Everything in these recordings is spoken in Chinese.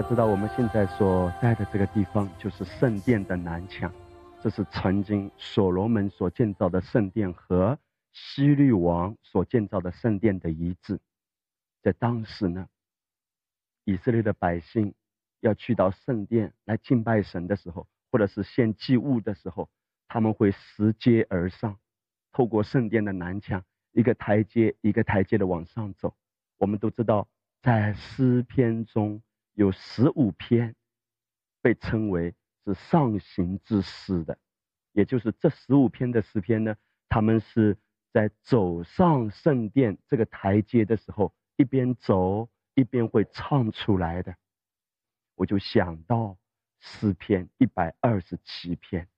家知道，我们现在所在的这个地方就是圣殿的南墙，这是曾经所罗门所建造的圣殿和希律王所建造的圣殿的遗址。在当时呢，以色列的百姓要去到圣殿来敬拜神的时候，或者是献祭物的时候，他们会拾阶而上，透过圣殿的南墙，一个台阶一个台阶的往上走。我们都知道，在诗篇中。有十五篇被称为是上行之诗的，也就是这十五篇的诗篇呢，他们是在走上圣殿这个台阶的时候，一边走一边会唱出来的。我就想到诗篇一百二十七篇，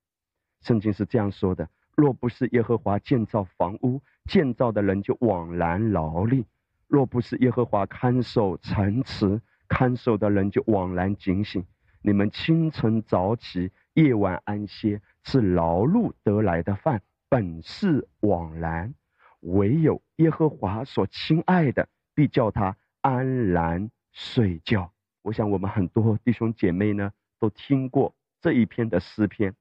圣经是这样说的：若不是耶和华建造房屋，建造的人就枉然劳力；若不是耶和华看守城池，看守的人就枉然警醒。你们清晨早起，夜晚安歇，是劳碌得来的饭，本是枉然。唯有耶和华所亲爱的，必叫他安然睡觉。我想，我们很多弟兄姐妹呢，都听过这一篇的诗篇。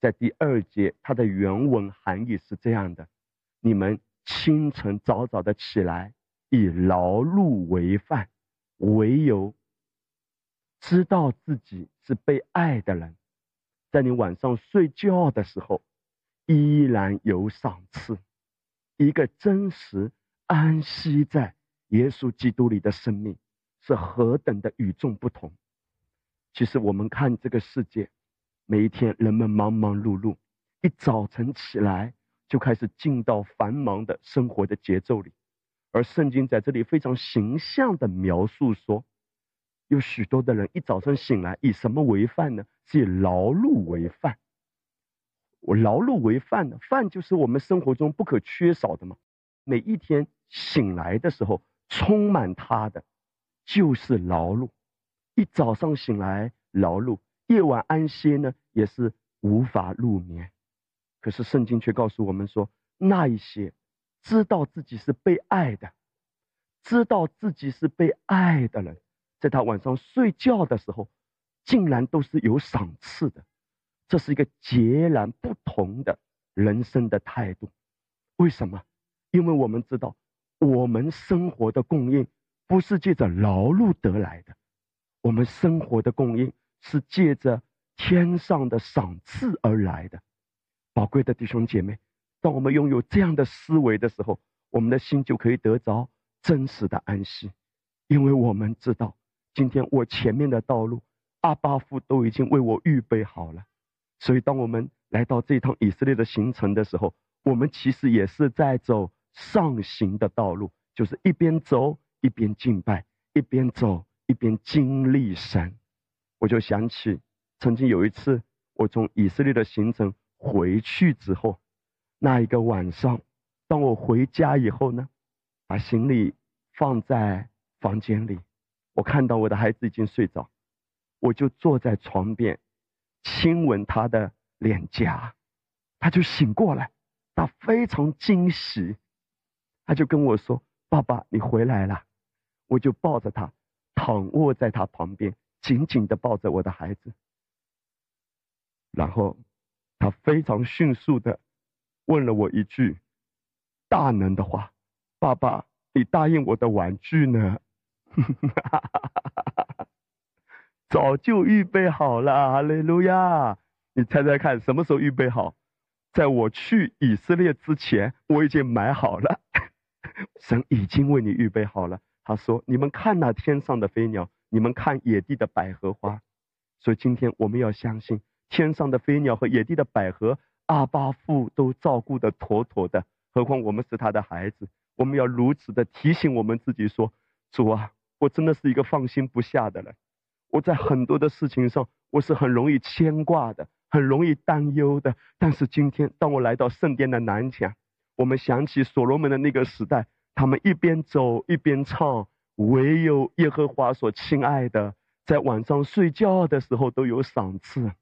在第二节，它的原文含义是这样的：你们清晨早早的起来，以劳碌为饭。唯有知道自己是被爱的人，在你晚上睡觉的时候，依然有赏赐。一个真实安息在耶稣基督里的生命，是何等的与众不同。其实我们看这个世界，每一天人们忙忙碌碌，一早晨起来就开始进到繁忙的生活的节奏里。而圣经在这里非常形象的描述说，有许多的人一早上醒来，以什么为饭呢？是以劳碌为饭。我劳碌为饭呢？饭就是我们生活中不可缺少的嘛。每一天醒来的时候，充满它的就是劳碌。一早上醒来劳碌，夜晚安歇呢，也是无法入眠。可是圣经却告诉我们说，那一些。知道自己是被爱的，知道自己是被爱的人，在他晚上睡觉的时候，竟然都是有赏赐的。这是一个截然不同的人生的态度。为什么？因为我们知道，我们生活的供应不是借着劳碌得来的，我们生活的供应是借着天上的赏赐而来的。宝贵的弟兄姐妹。当我们拥有这样的思维的时候，我们的心就可以得着真实的安息，因为我们知道，今天我前面的道路，阿巴夫都已经为我预备好了。所以，当我们来到这趟以色列的行程的时候，我们其实也是在走上行的道路，就是一边走一边敬拜，一边走一边经历神。我就想起曾经有一次，我从以色列的行程回去之后。那一个晚上，当我回家以后呢，把行李放在房间里，我看到我的孩子已经睡着，我就坐在床边，亲吻他的脸颊，他就醒过来，他非常惊喜，他就跟我说：“爸爸，你回来了。”我就抱着他，躺卧在他旁边，紧紧的抱着我的孩子，然后他非常迅速的。问了我一句大能的话：“爸爸，你答应我的玩具呢？” 早就预备好了，哈利路亚！你猜猜看，什么时候预备好？在我去以色列之前，我已经买好了。神已经为你预备好了。他说：“你们看那天上的飞鸟，你们看野地的百合花。”所以今天我们要相信，天上的飞鸟和野地的百合。阿巴父都照顾的妥妥的，何况我们是他的孩子，我们要如此的提醒我们自己说：主啊，我真的是一个放心不下的人。我在很多的事情上，我是很容易牵挂的，很容易担忧的。但是今天，当我来到圣殿的南墙，我们想起所罗门的那个时代，他们一边走一边唱：唯有耶和华所亲爱的，在晚上睡觉的时候都有赏赐。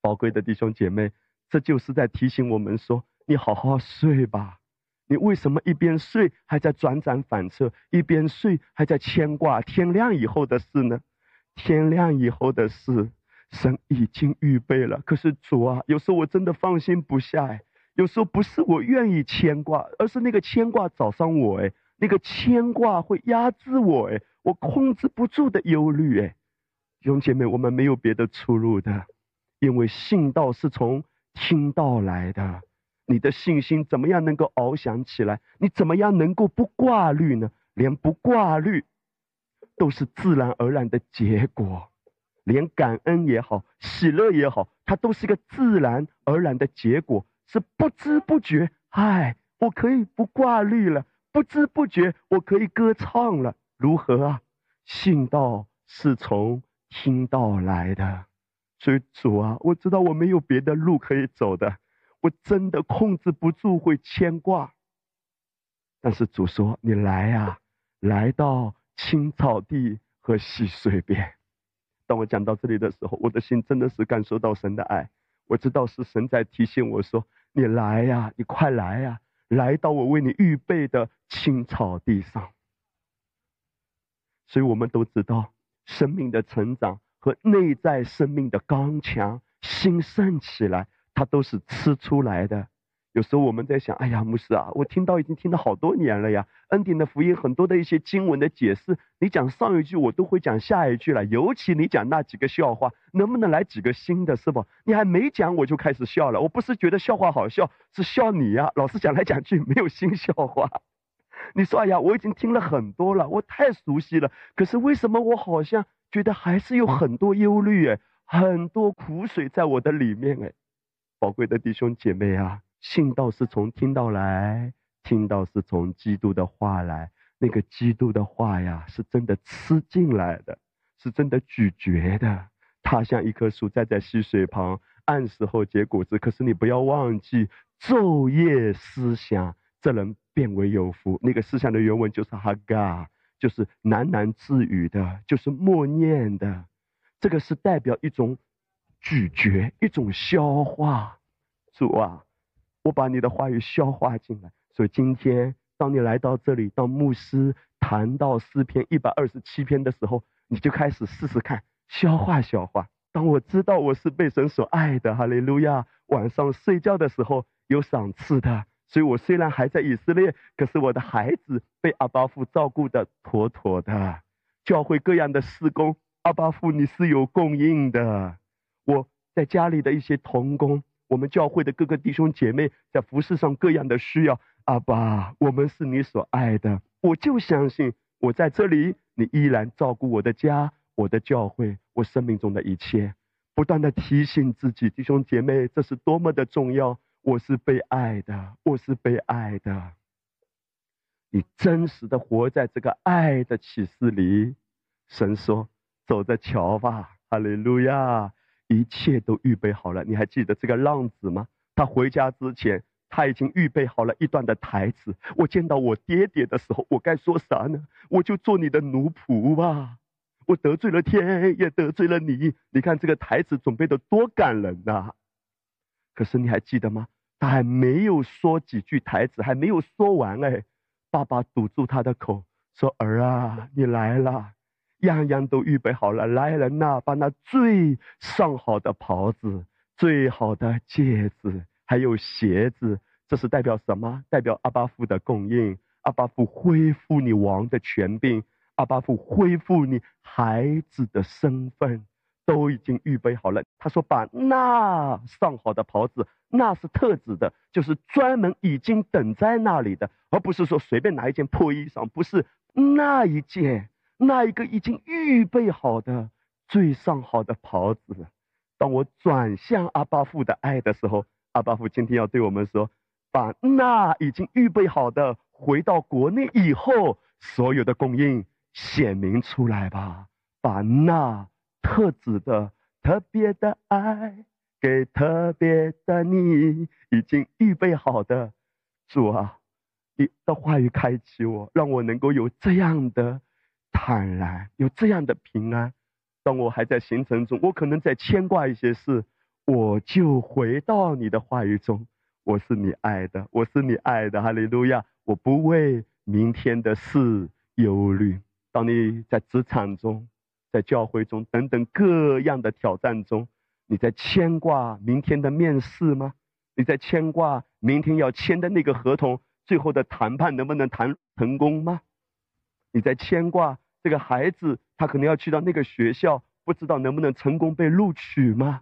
宝贵的弟兄姐妹。这就是在提醒我们说：你好好睡吧。你为什么一边睡还在辗转反侧，一边睡还在牵挂天亮以后的事呢？天亮以后的事，神已经预备了。可是主啊，有时候我真的放心不下哎，有时候不是我愿意牵挂，而是那个牵挂找上我哎，那个牵挂会压制我哎，我控制不住的忧虑哎。弟兄姐妹，我们没有别的出路的，因为信道是从听到来的。你的信心怎么样能够翱翔起来？你怎么样能够不挂虑呢？连不挂虑，都是自然而然的结果。连感恩也好，喜乐也好，它都是一个自然而然的结果，是不知不觉。唉，我可以不挂虑了，不知不觉我可以歌唱了。如何啊？信道是从听到来的，所以主啊，我知道我没有别的路可以走的。我真的控制不住会牵挂，但是主说：“你来呀，来到青草地和溪水边。”当我讲到这里的时候，我的心真的是感受到神的爱。我知道是神在提醒我说：“你来呀，你快来呀，来到我为你预备的青草地上。”所以我们都知道，生命的成长和内在生命的刚强兴盛起来。它都是吃出来的。有时候我们在想，哎呀，牧师啊，我听到已经听了好多年了呀。恩典的福音很多的一些经文的解释，你讲上一句，我都会讲下一句了。尤其你讲那几个笑话，能不能来几个新的，是不？你还没讲，我就开始笑了。我不是觉得笑话好笑，是笑你呀。老是讲来讲去没有新笑话。你说，哎呀，我已经听了很多了，我太熟悉了。可是为什么我好像觉得还是有很多忧虑哎，很多苦水在我的里面哎。宝贵的弟兄姐妹啊，信道是从听到来，听到是从基督的话来。那个基督的话呀，是真的吃进来的，是真的咀嚼的。它像一棵树栽在溪水旁，按时候结果子。可是你不要忘记，昼夜思想，这人变为有福。那个思想的原文就是哈嘎，就是喃喃自语的，就是默念的。这个是代表一种。咀嚼一种消化，主啊，我把你的话语消化进来。所以今天，当你来到这里，当牧师谈到诗篇一百二十七篇的时候，你就开始试试看消化消化。当我知道我是被神所爱的，哈利路亚！晚上睡觉的时候有赏赐的，所以我虽然还在以色列，可是我的孩子被阿巴父照顾的妥妥的。教会各样的施工，阿巴父你是有供应的。我在家里的一些童工，我们教会的各个弟兄姐妹在服饰上各样的需要，阿爸，我们是你所爱的，我就相信我在这里，你依然照顾我的家、我的教会、我生命中的一切，不断的提醒自己，弟兄姐妹，这是多么的重要，我是被爱的，我是被爱的，你真实的活在这个爱的启示里，神说，走着瞧吧，哈利路亚。一切都预备好了，你还记得这个浪子吗？他回家之前，他已经预备好了一段的台词。我见到我爹爹的时候，我该说啥呢？我就做你的奴仆吧。我得罪了天，也得罪了你。你看这个台词准备的多感人呐！可是你还记得吗？还没有说几句台词，还没有说完哎，爸爸堵住他的口，说：“儿啊，你来了。”样样都预备好了，来人呐，把那最上好的袍子、最好的戒指，还有鞋子，这是代表什么？代表阿巴夫的供应，阿巴夫恢复你王的权柄，阿巴夫恢复你孩子的身份，都已经预备好了。他说：“把那上好的袍子，那是特指的，就是专门已经等在那里的，而不是说随便拿一件破衣裳，不是那一件。”那一个已经预备好的最上好的袍子，当我转向阿巴父的爱的时候，阿巴父今天要对我们说：把那已经预备好的回到国内以后所有的供应显明出来吧，把那特指的特别的爱给特别的你已经预备好的主啊，你的话语开启我，让我能够有这样的。坦然有这样的平安，当我还在行程中，我可能在牵挂一些事，我就回到你的话语中。我是你爱的，我是你爱的，哈利路亚！我不为明天的事忧虑。当你在职场中，在教会中等等各样的挑战中，你在牵挂明天的面试吗？你在牵挂明天要签的那个合同，最后的谈判能不能谈成功吗？你在牵挂这个孩子，他可能要去到那个学校，不知道能不能成功被录取吗？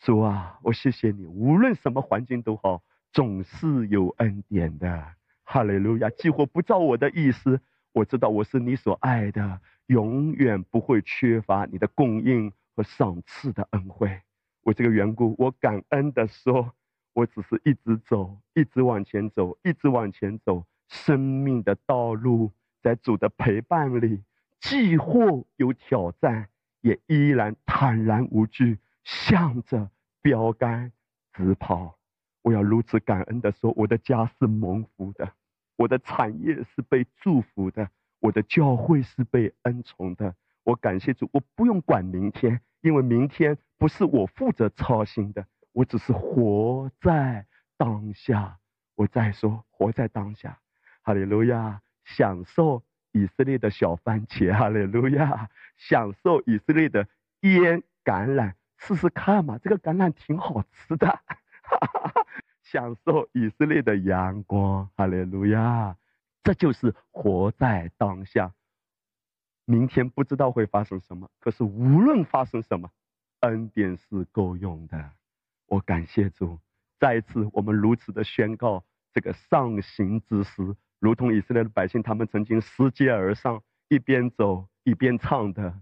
主啊，我谢谢你，无论什么环境都好，总是有恩典的。哈利路亚！几乎不照我的意思，我知道我是你所爱的，永远不会缺乏你的供应和赏赐的恩惠。为这个缘故，我感恩的说，我只是一直走，一直往前走，一直往前走。生命的道路在主的陪伴里，既或有挑战，也依然坦然无惧，向着标杆直跑。我要如此感恩的说，我的家是蒙福的，我的产业是被祝福的，我的教会是被恩宠的。我感谢主，我不用管明天，因为明天不是我负责操心的，我只是活在当下。我再说，活在当下，哈利路亚，享受以色列的小番茄，哈利路亚，享受以色列的腌橄榄，试试看嘛，这个橄榄挺好吃的。哈哈哈享受以色列的阳光，哈利路亚！这就是活在当下。明天不知道会发生什么，可是无论发生什么，恩典是够用的。我感谢主，再一次我们如此的宣告这个上行之时，如同以色列的百姓，他们曾经拾阶而上，一边走一边唱的：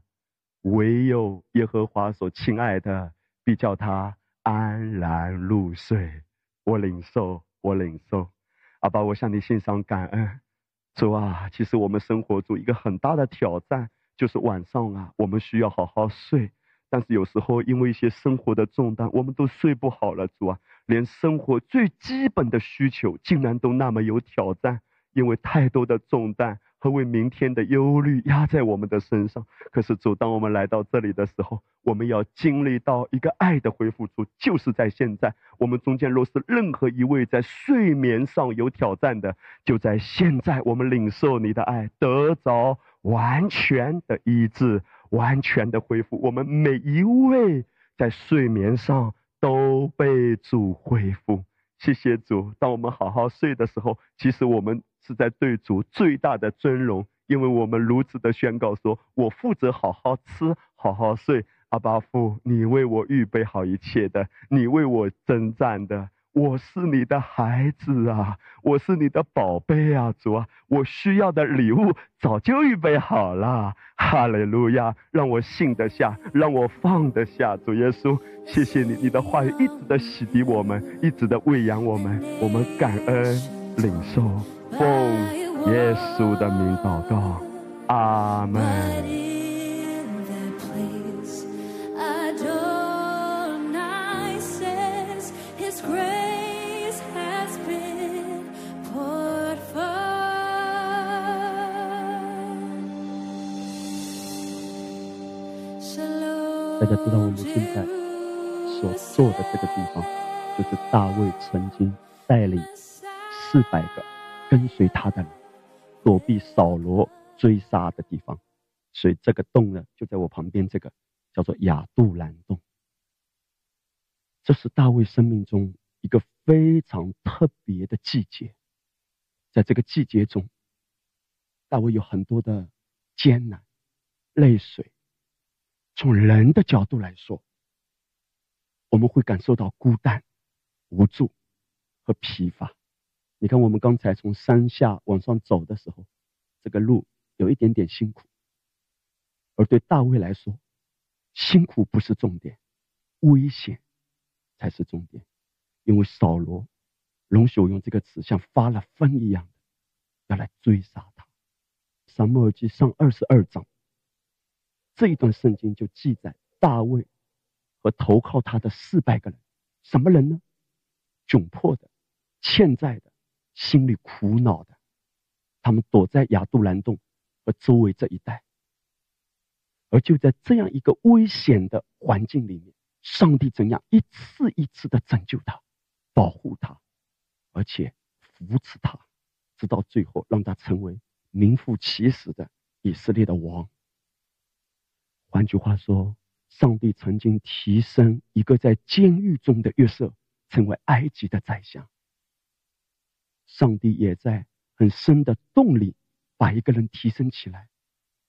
唯有耶和华所亲爱的，必叫他。安然入睡，我领受，我领受。阿爸，我向你献上感恩。主啊，其实我们生活中一个很大的挑战，就是晚上啊，我们需要好好睡，但是有时候因为一些生活的重担，我们都睡不好了。主啊，连生活最基本的需求，竟然都那么有挑战，因为太多的重担。和为明天的忧虑压在我们的身上。可是主，当我们来到这里的时候，我们要经历到一个爱的恢复处，就是在现在。我们中间若是任何一位在睡眠上有挑战的，就在现在，我们领受你的爱，得着完全的医治，完全的恢复。我们每一位在睡眠上都被主恢复。谢谢主。当我们好好睡的时候，其实我们。是在对主最大的尊荣，因为我们如此的宣告说：“我负责好好吃，好好睡。”阿巴父，你为我预备好一切的，你为我征战的，我是你的孩子啊，我是你的宝贝啊，主啊，我需要的礼物早就预备好了。哈利路亚，让我信得下，让我放得下。主耶稣，谢谢你，你的话语一直的洗涤我们，一直的喂养我们，我们感恩领受。奉耶稣的名祷告，阿门。大家知道我们现在所坐的这个地方，就是大卫曾经带领四百个。跟随他的人躲避扫罗追杀的地方，所以这个洞呢就在我旁边。这个叫做亚杜兰洞。这是大卫生命中一个非常特别的季节，在这个季节中，大卫有很多的艰难、泪水。从人的角度来说，我们会感受到孤单、无助和疲乏。你看，我们刚才从山下往上走的时候，这个路有一点点辛苦。而对大卫来说，辛苦不是重点，危险才是重点。因为扫罗，容许我用这个词，像发了疯一样的要来追杀他。撒母耳记上二十二章这一段圣经就记载大卫和投靠他的四百个人，什么人呢？窘迫的、欠债的。心里苦恼的，他们躲在亚杜兰洞和周围这一带，而就在这样一个危险的环境里面，上帝怎样一次一次的拯救他、保护他，而且扶持他，直到最后让他成为名副其实的以色列的王。换句话说，上帝曾经提升一个在监狱中的约瑟，成为埃及的宰相。上帝也在很深的动力，把一个人提升起来，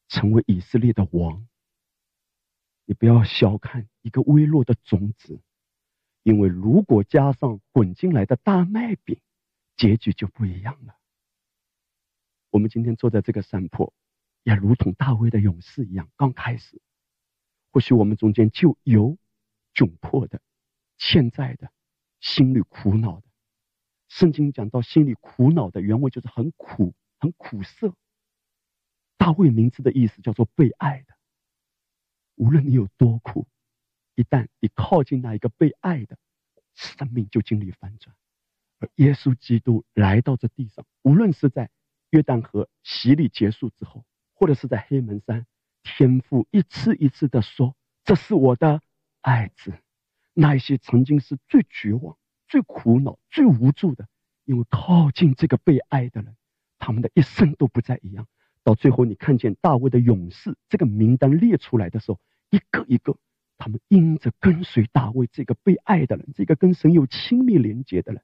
成为以色列的王。你不要小看一个微弱的种子，因为如果加上滚进来的大麦饼，结局就不一样了。我们今天坐在这个山坡，也如同大卫的勇士一样，刚开始，或许我们中间就有窘迫的、欠债的、心里苦恼的。圣经讲到心里苦恼的原文就是很苦、很苦涩。大卫名字的意思叫做被爱的。无论你有多苦，一旦你靠近那一个被爱的，生命就经历翻转。而耶稣基督来到这地上，无论是在约旦河洗礼结束之后，或者是在黑门山，天父一次一次的说：“这是我的爱子。”那一些曾经是最绝望、最苦恼、最无助的，因为靠近这个被爱的人，他们的一生都不再一样。到最后，你看见大卫的勇士这个名单列出来的时候，一个一个，他们因着跟随大卫这个被爱的人，这个跟神有亲密连接的人，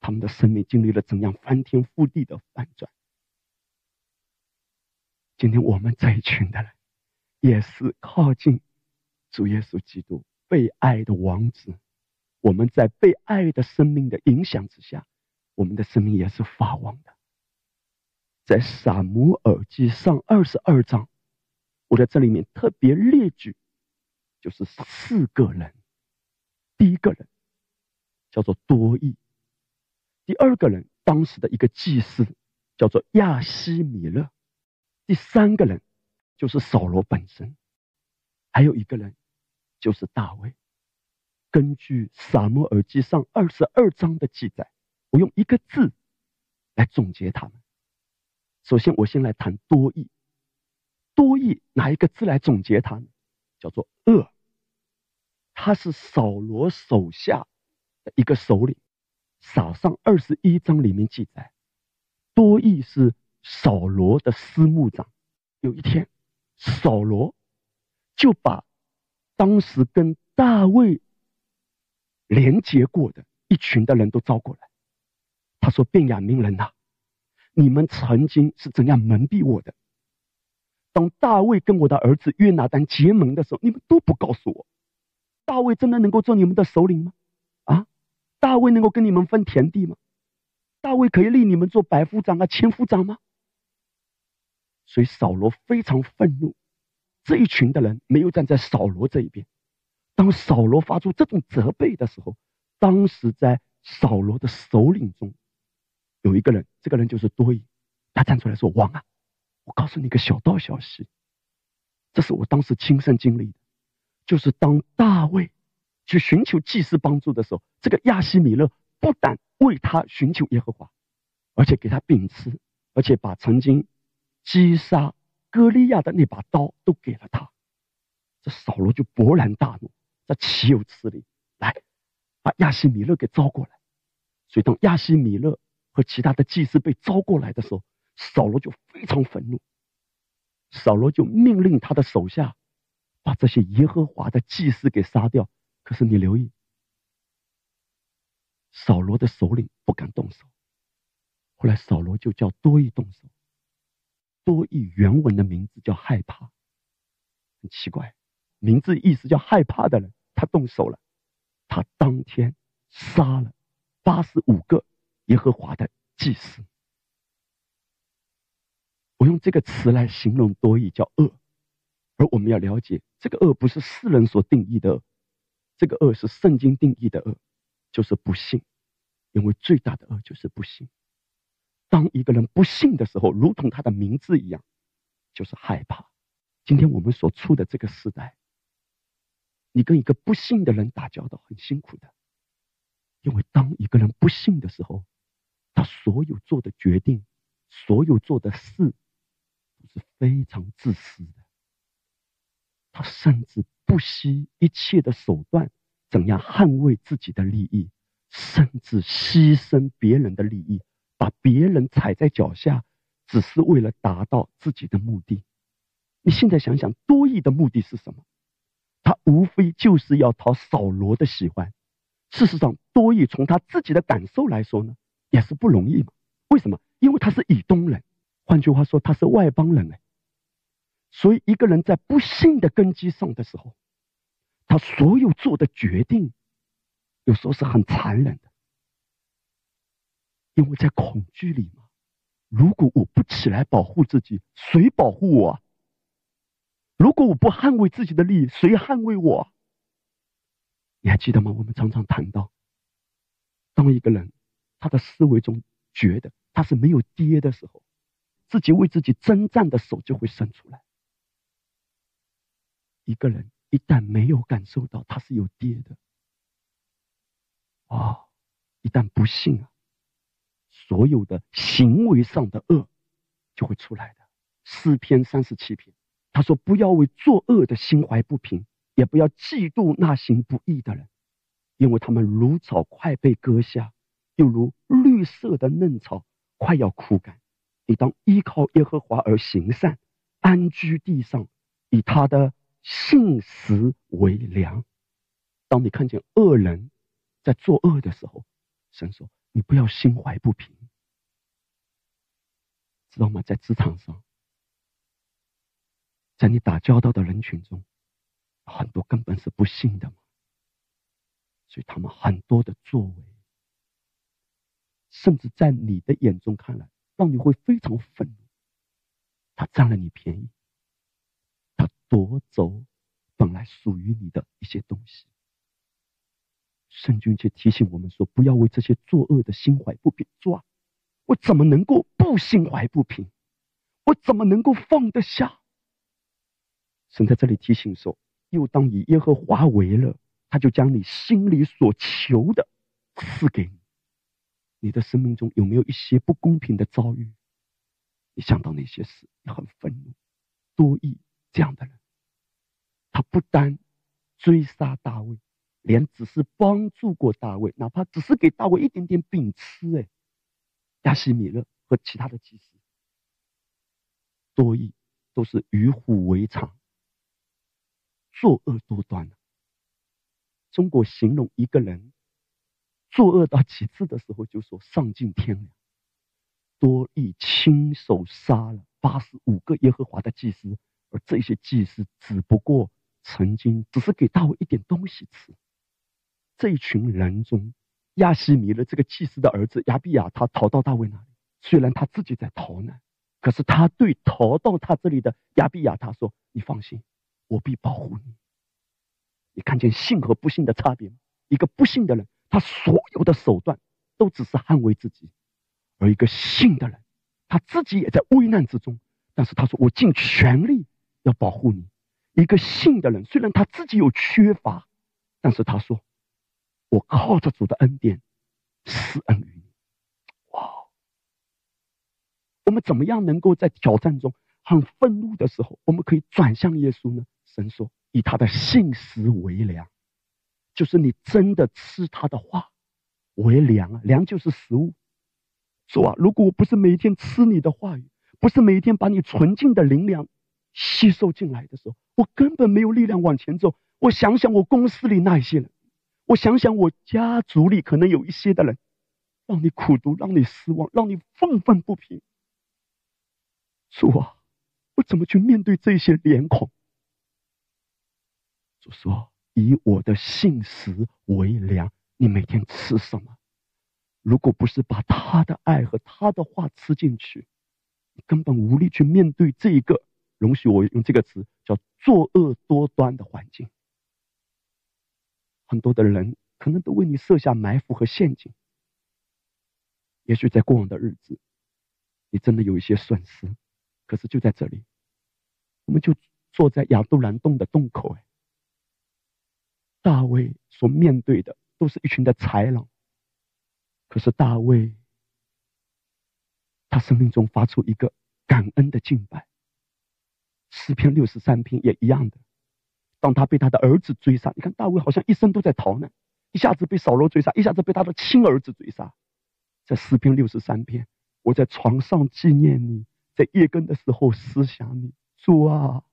他们的生命经历了怎样翻天覆地的反转。今天我们这一群的人，也是靠近主耶稣基督被爱的王子，我们在被爱的生命的影响之下，我们的生命也是发旺的。在撒母耳记上二十二章，我在这里面特别列举，就是四个人。第一个人叫做多益，第二个人当时的一个祭司叫做亚西米勒，第三个人就是扫罗本身，还有一个人就是大卫。根据撒母耳记上二十二章的记载，我用一个字来总结他们。首先，我先来谈多义。多义拿一个字来总结它呢？叫做恶。他是扫罗手下的一个首领。撒上二十一章里面记载，多义是扫罗的司牧长。有一天，扫罗就把当时跟大卫连结过的一群的人都招过来。他说：“便雅悯人呐。”你们曾经是怎样蒙蔽我的？当大卫跟我的儿子约拿丹结盟的时候，你们都不告诉我。大卫真的能够做你们的首领吗？啊，大卫能够跟你们分田地吗？大卫可以立你们做百夫长啊、千夫长吗？所以扫罗非常愤怒，这一群的人没有站在扫罗这一边。当扫罗发出这种责备的时候，当时在扫罗的首领中。有一个人，这个人就是多疑，他站出来说：“王啊，我告诉你个小道消息，这是我当时亲身经历的。就是当大卫去寻求祭司帮助的时候，这个亚西米勒不但为他寻求耶和华，而且给他饼吃，而且把曾经击杀歌利亚的那把刀都给了他。这扫罗就勃然大怒，这岂有此理！来，把亚西米勒给招过来。所以当亚西米勒。”和其他的祭司被招过来的时候，扫罗就非常愤怒。扫罗就命令他的手下把这些耶和华的祭司给杀掉。可是你留意，扫罗的首领不敢动手。后来扫罗就叫多益动手。多益原文的名字叫害怕，很奇怪，名字意思叫害怕的人，他动手了。他当天杀了八十五个。耶和华的祭司，我用这个词来形容多义叫恶，而我们要了解，这个恶不是世人所定义的恶，这个恶是圣经定义的恶，就是不幸，因为最大的恶就是不幸。当一个人不幸的时候，如同他的名字一样，就是害怕。今天我们所处的这个时代，你跟一个不幸的人打交道很辛苦的，因为当一个人不幸的时候。他所有做的决定，所有做的事，都是非常自私的。他甚至不惜一切的手段，怎样捍卫自己的利益，甚至牺牲别人的利益，把别人踩在脚下，只是为了达到自己的目的。你现在想想，多义的目的是什么？他无非就是要讨扫罗的喜欢。事实上，多益从他自己的感受来说呢，也是不容易嘛。为什么？因为他是以东人，换句话说，他是外邦人哎。所以，一个人在不幸的根基上的时候，他所有做的决定，有时候是很残忍的。因为在恐惧里嘛，如果我不起来保护自己，谁保护我？如果我不捍卫自己的利益，谁捍卫我？你还记得吗？我们常常谈到，当一个人他的思维中觉得他是没有爹的时候，自己为自己征战的手就会伸出来。一个人一旦没有感受到他是有爹的，啊，一旦不幸啊。所有的行为上的恶就会出来的。诗篇三十七篇，他说：“不要为作恶的心怀不平，也不要嫉妒那行不义的人，因为他们如草快被割下，又如绿色的嫩草快要枯干。你当依靠耶和华而行善，安居地上，以他的信实为粮。当你看见恶人在作恶的时候，神说。”你不要心怀不平，知道吗？在职场上，在你打交道的人群中，很多根本是不幸的嘛。所以他们很多的作为，甚至在你的眼中看来，让你会非常愤怒。他占了你便宜，他夺走本来属于你的一些东西。圣君却提醒我们说：“不要为这些作恶的心怀不平。主啊，我怎么能够不心怀不平？我怎么能够放得下？”神在这里提醒说：“又当以耶和华为乐，他就将你心里所求的赐给你。你的生命中有没有一些不公平的遭遇？你想到那些事，你很愤怒。多疑这样的人，他不单追杀大卫。”连只是帮助过大卫，哪怕只是给大卫一点点饼吃，哎，亚西米勒和其他的祭司，多疑都是与虎为常，作恶多端中国形容一个人作恶到极致的时候，就说丧尽天良。多疑亲手杀了八十五个耶和华的祭司，而这些祭司只不过曾经只是给大卫一点东西吃。这一群人中，亚西米勒这个祭司的儿子亚比亚，他逃到大卫那里。虽然他自己在逃难，可是他对逃到他这里的亚比亚他说：“你放心，我必保护你。”你看见信和不幸的差别吗？一个不幸的人，他所有的手段都只是捍卫自己；而一个信的人，他自己也在危难之中，但是他说：“我尽全力要保护你。”一个信的人，虽然他自己有缺乏，但是他说。我靠着主的恩典施恩于你，哇！我们怎么样能够在挑战中很愤怒的时候，我们可以转向耶稣呢？神说：“以他的信实为粮，就是你真的吃他的话为粮啊，粮就是食物。说啊，如果我不是每天吃你的话语，不是每天把你纯净的灵粮吸收进来的时候，我根本没有力量往前走。我想想，我公司里那一些人。”我想想，我家族里可能有一些的人，让你苦读，让你失望，让你愤愤不平。主啊，我怎么去面对这些脸孔？主说：“以我的信实为粮，你每天吃什么？如果不是把他的爱和他的话吃进去，你根本无力去面对这一个。容许我用这个词，叫作恶多端的环境。”很多的人可能都为你设下埋伏和陷阱。也许在过往的日子，你真的有一些损失，可是就在这里，我们就坐在亚杜兰洞的洞口。哎，大卫所面对的都是一群的豺狼，可是大卫，他生命中发出一个感恩的敬拜。诗篇六十三篇也一样的。当他被他的儿子追杀，你看大卫好像一生都在逃难，一下子被扫罗追杀，一下子被他的亲儿子追杀。在诗篇六十三篇，我在床上纪念你，在夜更的时候思想你。主啊，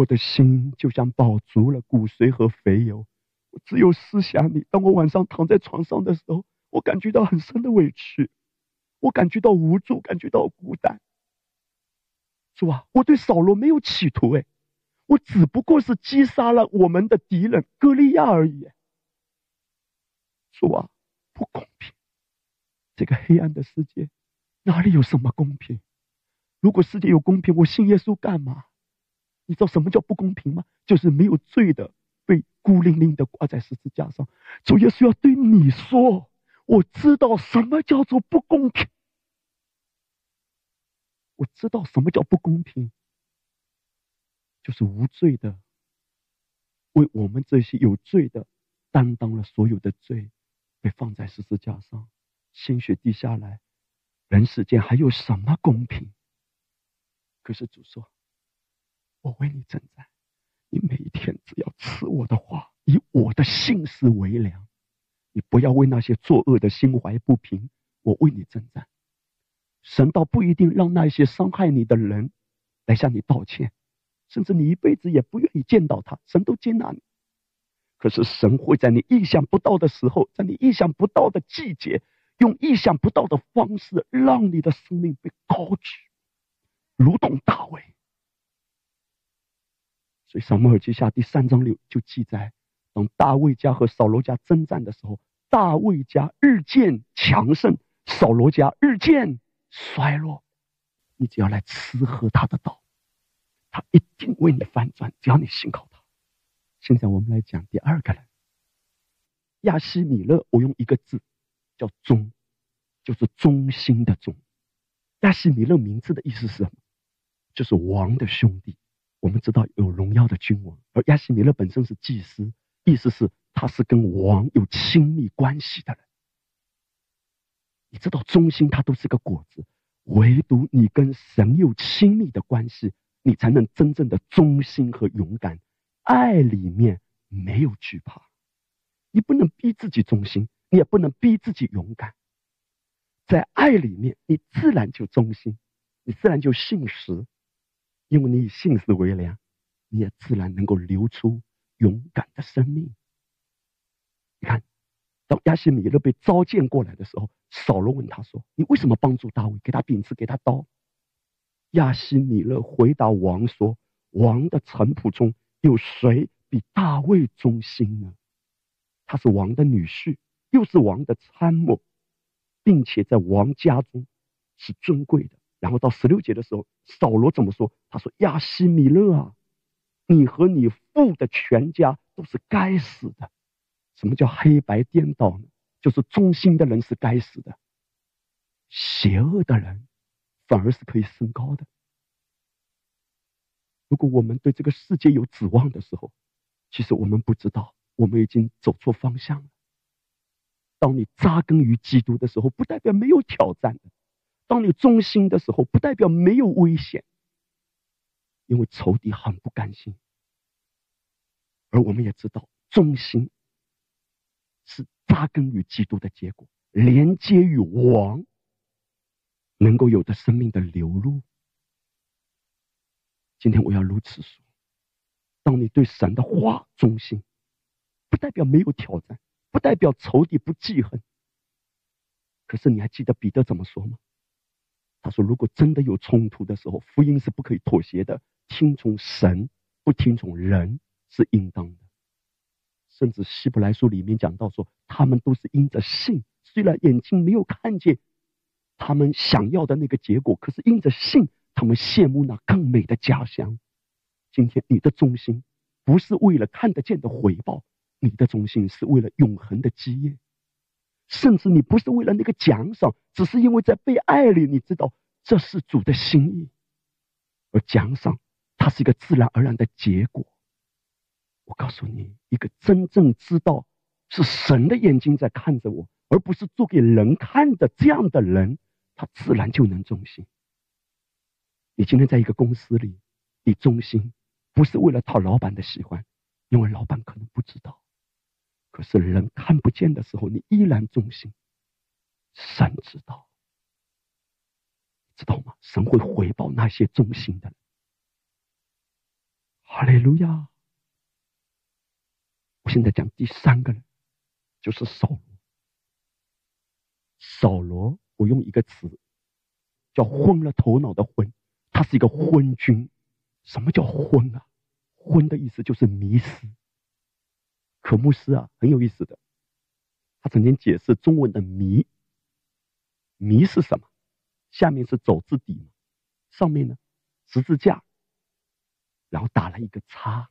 我的心就像饱足了骨髓和肥油，我只有思想你。当我晚上躺在床上的时候，我感觉到很深的委屈，我感觉到无助，感觉到孤单。主啊，我对扫罗没有企图，哎，我只不过是击杀了我们的敌人歌利亚而已。主啊，不公平！这个黑暗的世界，哪里有什么公平？如果世界有公平，我信耶稣干嘛？你知道什么叫不公平吗？就是没有罪的被孤零零的挂在十字架上。主耶稣要对你说：“我知道什么叫做不公平，我知道什么叫不公平，就是无罪的为我们这些有罪的担当了所有的罪，被放在十字架上，鲜血滴下来，人世间还有什么公平？可是主说。”我为你征战，你每一天只要吃我的话，以我的信实为粮。你不要为那些作恶的心怀不平。我为你征战，神倒不一定让那些伤害你的人来向你道歉，甚至你一辈子也不愿意见到他，神都接纳你。可是神会在你意想不到的时候，在你意想不到的季节，用意想不到的方式，让你的生命被高举，如同大卫。所以《撒母耳记下》第三章六就记载，当大卫家和扫罗家征战的时候，大卫家日渐强盛，扫罗家日渐衰落。你只要来吃喝他的道，他一定为你翻转。只要你信靠他。现在我们来讲第二个人，亚西米勒。我用一个字叫“忠”，就是忠心的“忠”。亚西米勒名字的意思是什么？就是王的兄弟。我们知道有荣耀的君王，而亚西米勒本身是祭司，意思是他是跟王有亲密关系的人。你知道忠心，它都是个果子，唯独你跟神有亲密的关系，你才能真正的忠心和勇敢。爱里面没有惧怕，你不能逼自己忠心，你也不能逼自己勇敢。在爱里面，你自然就忠心，你自然就信实。因为你以信实为粮，你也自然能够流出勇敢的生命。你看，当亚西米勒被召见过来的时候，扫罗问他说：“你为什么帮助大卫？给他饼子，给他刀。”亚西米勒回答王说：“王的臣仆中有谁比大卫忠心呢？他是王的女婿，又是王的参谋，并且在王家中是尊贵的。”然后到十六节的时候，扫罗怎么说？他说：“亚西米勒啊，你和你父的全家都是该死的。什么叫黑白颠倒呢？就是忠心的人是该死的，邪恶的人反而是可以升高的。如果我们对这个世界有指望的时候，其实我们不知道，我们已经走错方向了。当你扎根于基督的时候，不代表没有挑战的。”当你忠心的时候，不代表没有危险，因为仇敌很不甘心。而我们也知道，忠心是扎根于基督的结果，连接于王能够有的生命的流露。今天我要如此说：当你对神的话忠心，不代表没有挑战，不代表仇敌不记恨。可是你还记得彼得怎么说吗？他说：“如果真的有冲突的时候，福音是不可以妥协的。听从神，不听从人是应当的。甚至希伯来书里面讲到说，他们都是因着信，虽然眼睛没有看见他们想要的那个结果，可是因着信，他们羡慕那更美的家乡。今天你的忠心不是为了看得见的回报，你的忠心是为了永恒的基业。”甚至你不是为了那个奖赏，只是因为在被爱里，你知道这是主的心意，而奖赏它是一个自然而然的结果。我告诉你，一个真正知道是神的眼睛在看着我，而不是做给人看的这样的人，他自然就能忠心。你今天在一个公司里，你忠心不是为了讨老板的喜欢，因为老板可能不知道。可是人看不见的时候，你依然忠心。神知道，知道吗？神会回报那些忠心的人。哈利路亚！我现在讲第三个人，就是扫罗。扫罗，我用一个词，叫昏了头脑的昏，他是一个昏君。什么叫昏啊？昏的意思就是迷失。可牧师啊，很有意思的，他曾经解释中文的迷。迷是什么？下面是走字底，上面呢十字架，然后打了一个叉。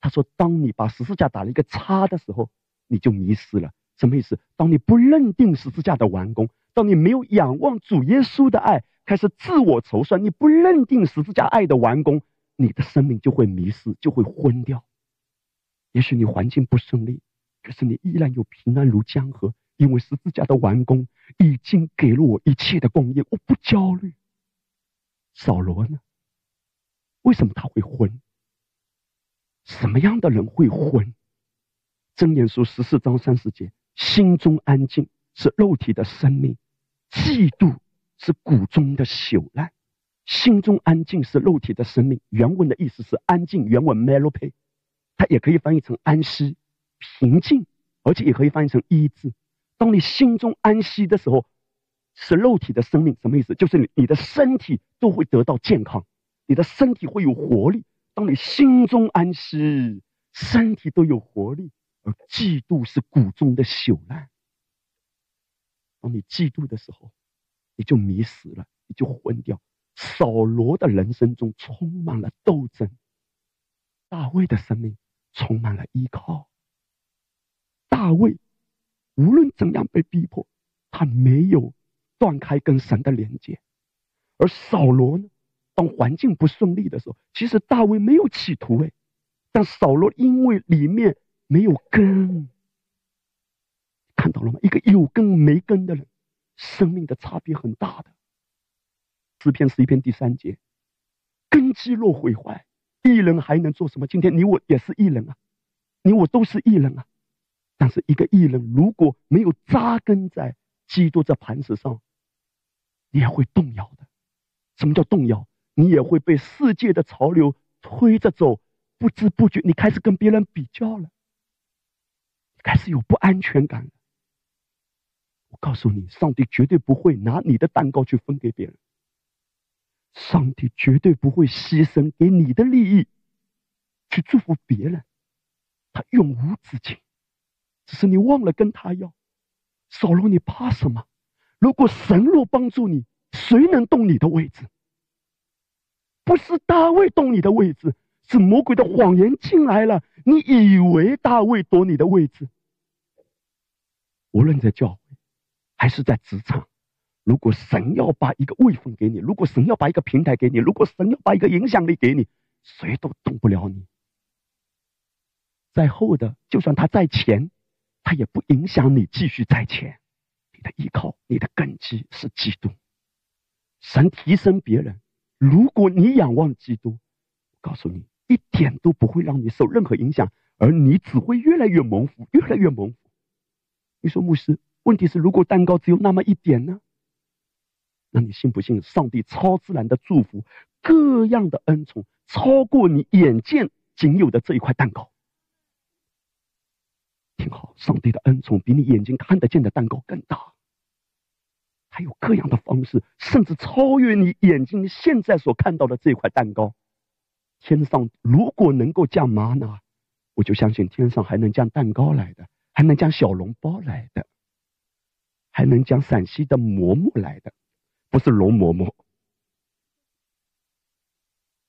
他说：“当你把十字架打了一个叉的时候，你就迷失了。什么意思？当你不认定十字架的完工，当你没有仰望主耶稣的爱，开始自我筹算，你不认定十字架爱的完工，你的生命就会迷失，就会昏掉。也许你环境不顺利，可是你依然有平安如江河，因为十字架的完工已经给了我一切的供应，我不焦虑。扫罗呢？为什么他会昏？”什么样的人会昏？箴言书十四章三十节：心中安静是肉体的生命，嫉妒是骨中的朽烂。心中安静是肉体的生命。原文的意思是安静，原文 melope，它也可以翻译成安息、平静，而且也可以翻译成医治。当你心中安息的时候，是肉体的生命，什么意思？就是你你的身体都会得到健康，你的身体会有活力。当你心中安息，身体都有活力；而嫉妒是骨中的朽烂。当你嫉妒的时候，你就迷失了，你就昏掉。扫罗的人生中充满了斗争，大卫的生命充满了依靠。大卫无论怎样被逼迫，他没有断开跟神的连接，而扫罗呢？当环境不顺利的时候，其实大卫没有企图哎，但扫罗因为里面没有根，看到了吗？一个有根没根的人，生命的差别很大的。诗篇十一篇第三节，根基若毁坏，艺人还能做什么？今天你我也是艺人啊，你我都是艺人啊。但是一个艺人如果没有扎根在基督这磐石上，你也会动摇的。什么叫动摇？你也会被世界的潮流推着走，不知不觉你开始跟别人比较了，开始有不安全感。我告诉你，上帝绝对不会拿你的蛋糕去分给别人，上帝绝对不会牺牲给你的利益去祝福别人，他永无止境，只是你忘了跟他要。扫罗，你怕什么？如果神若帮助你，谁能动你的位置？不是大卫动你的位置，是魔鬼的谎言进来了。你以为大卫夺你的位置？无论在教会还是在职场，如果神要把一个位分给你，如果神要把一个平台给你，如果神要把一个影响力给你，谁都动不了你。在后的，就算他在前，他也不影响你继续在前。你的依靠，你的根基是基督。神提升别人。如果你仰望基督，告诉你，一点都不会让你受任何影响，而你只会越来越蒙福，越来越蒙福。你说牧师，问题是如果蛋糕只有那么一点呢？那你信不信上帝超自然的祝福，各样的恩宠超过你眼见仅有的这一块蛋糕？听好，上帝的恩宠比你眼睛看得见的蛋糕更大。还有各样的方式，甚至超越你眼睛现在所看到的这块蛋糕。天上如果能够降玛瑙，我就相信天上还能降蛋糕来的，还能降小笼包来的，还能降陕西的馍馍来的，不是龙嬷嬷。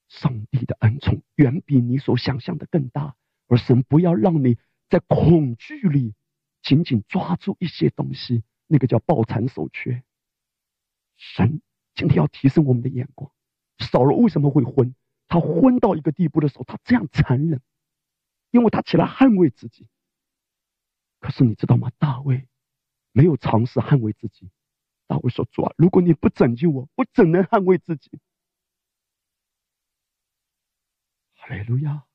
上帝的恩宠远比你所想象的更大，而神不要让你在恐惧里紧紧抓住一些东西，那个叫抱残守缺。神今天要提升我们的眼光。扫罗为什么会昏？他昏到一个地步的时候，他这样残忍，因为他起来捍卫自己。可是你知道吗？大卫没有尝试捍卫自己。大卫说：“主啊，如果你不拯救我，我怎能捍卫自己？”哈利路亚。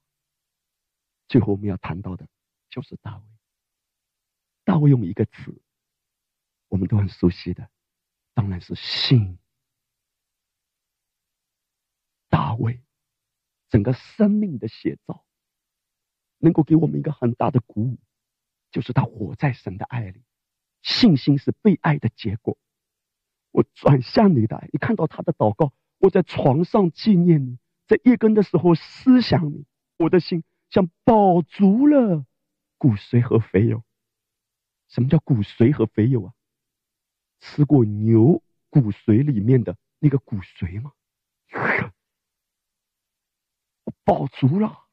最后我们要谈到的就是大卫。大卫用一个词，我们都很熟悉的。当然是信大卫，整个生命的写照，能够给我们一个很大的鼓舞，就是他活在神的爱里，信心是被爱的结果。我转向你的爱，你看到他的祷告，我在床上纪念你，在夜更的时候思想你，我的心像饱足了骨髓和肥油。什么叫骨髓和肥油啊？吃过牛骨髓里面的那个骨髓吗？我饱足了，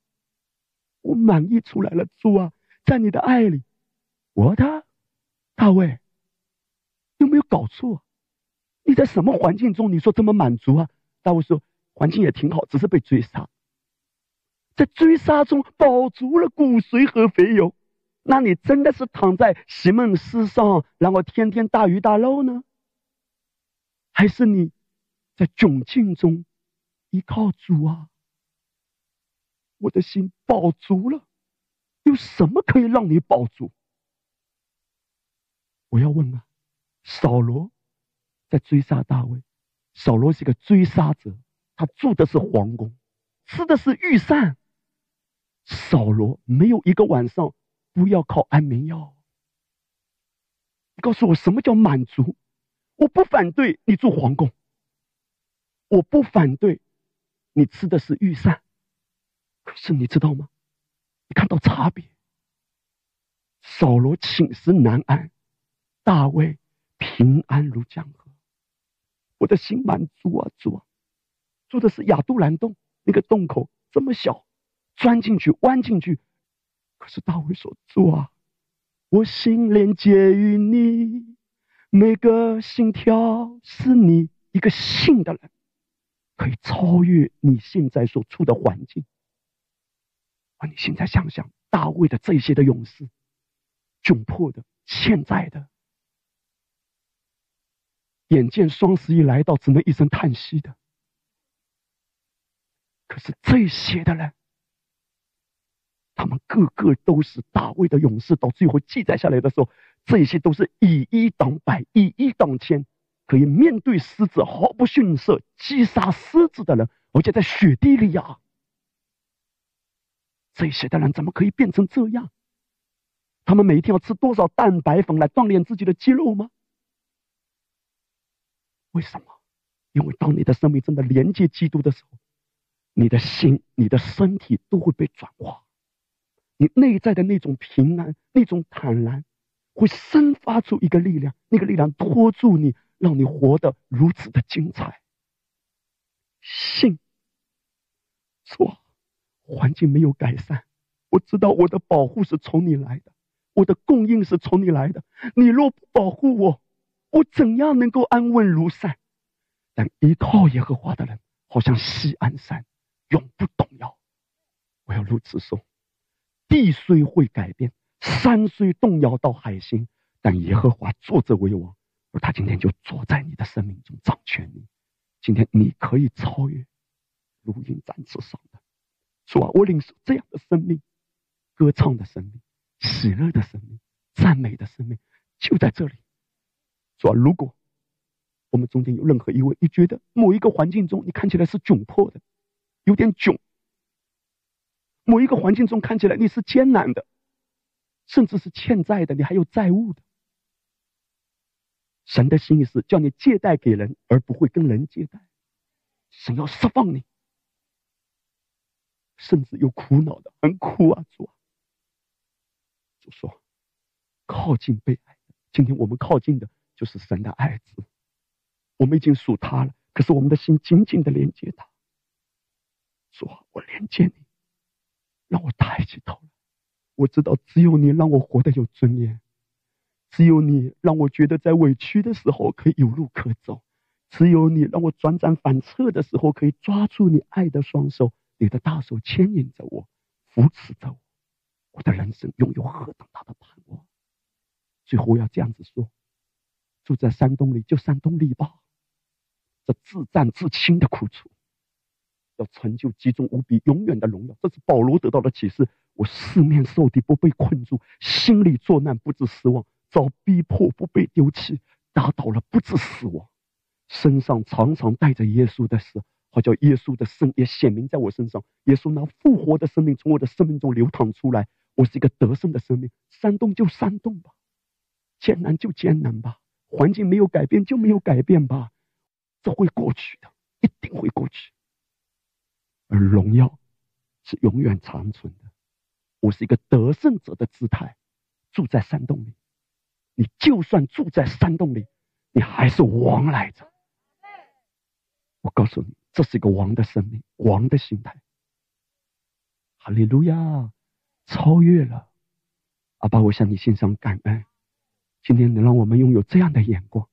我满意出来了。主啊，在你的爱里，我的大卫有没有搞错？你在什么环境中？你说这么满足啊？大卫说环境也挺好，只是被追杀，在追杀中饱足了骨髓和肥油。那你真的是躺在席梦思上，然后天天大鱼大肉呢？还是你在窘境中依靠主啊？我的心饱足了，有什么可以让你饱足？我要问啊，扫罗在追杀大卫，扫罗是个追杀者，他住的是皇宫，吃的是御膳，扫罗没有一个晚上。不要靠安眠药。你告诉我什么叫满足？我不反对你住皇宫，我不反对你吃的是御膳，可是你知道吗？你看到差别？扫罗寝食难安，大卫平安如江河。我的心满足啊，主啊！住的是亚杜兰洞，那个洞口这么小，钻进去，弯进去。可是大卫说：“主啊，我心连接于你，每个心跳是你一个信的人，可以超越你现在所处的环境。啊，你现在想想大卫的这些的勇士，窘迫的、欠债的，眼见双十一来到，只能一声叹息的。可是这些的人。”他们个个都是大卫的勇士，到最后记载下来的时候，这些都是以一挡百，以一挡千，可以面对狮子毫不逊色，击杀狮子的人，而且在雪地里呀，这些的人怎么可以变成这样？他们每天要吃多少蛋白粉来锻炼自己的肌肉吗？为什么？因为当你的生命真的连接基督的时候，你的心、你的身体都会被转化。你内在的那种平安、那种坦然，会生发出一个力量，那个力量托住你，让你活得如此的精彩。信，错，环境没有改善，我知道我的保护是从你来的，我的供应是从你来的。你若不保护我，我怎样能够安稳如山？但依靠耶和华的人，好像西安山，永不动摇。我要如此说。地虽会改变，山虽动摇到海心，但耶和华坐着为王，而他今天就坐在你的生命中掌权。今天你可以超越如鹰展翅上的主啊！我领受这样的生命，歌唱的生命，喜乐的生命，赞美的生命，就在这里。主啊！如果我们中间有任何一位，你觉得某一个环境中你看起来是窘迫的，有点窘。某一个环境中看起来你是艰难的，甚至是欠债的，你还有债务的。神的心意是叫你借贷给人，而不会跟人借贷。神要释放你，甚至有苦恼的，很苦啊，主啊。主说靠近被爱。今天我们靠近的就是神的爱子，我们已经属他了，可是我们的心紧紧的连接他。说，我连接你。让我抬起头来，我知道只有你让我活得有尊严，只有你让我觉得在委屈的时候可以有路可走，只有你让我转转反侧的时候可以抓住你爱的双手，你的大手牵引着我，扶持着我，我的人生拥有何等大的盼望！最后要这样子说：住在山洞里就山洞里吧，这自战自清的苦楚。要成就集中无比、永远的荣耀，这是保罗得到的启示。我四面受敌，不被困住；心里作难，不致失望；遭逼迫，不被丢弃；打倒了，不致死亡。身上常常带着耶稣的死，好叫耶稣的生也显明在我身上。耶稣那复活的生命从我的生命中流淌出来，我是一个得胜的生命。煽动就煽动吧，艰难就艰难吧，环境没有改变就没有改变吧，这会过去的，一定会过去。而荣耀是永远长存的。我是一个得胜者的姿态，住在山洞里。你就算住在山洞里，你还是王来着。我告诉你，这是一个王的生命，王的心态。哈利路亚，超越了。阿爸，我向你献上感恩。今天能让我们拥有这样的眼光，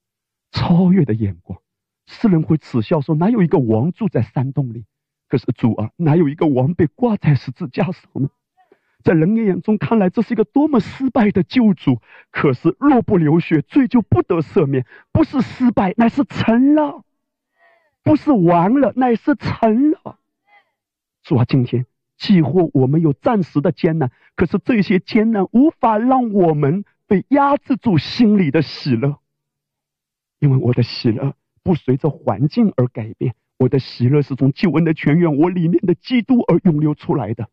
超越的眼光。世人会耻笑说，哪有一个王住在山洞里？可是主啊，哪有一个王被挂在十字架上呢？在人的眼中看来，这是一个多么失败的救主。可是若不流血，罪就不得赦免。不是失败，乃是成了；不是完了，乃是成了。主啊，今天几乎我们有暂时的艰难，可是这些艰难无法让我们被压制住心里的喜乐，因为我的喜乐不随着环境而改变，我的喜乐是从救恩的泉源，我里面的基督而涌流出来的。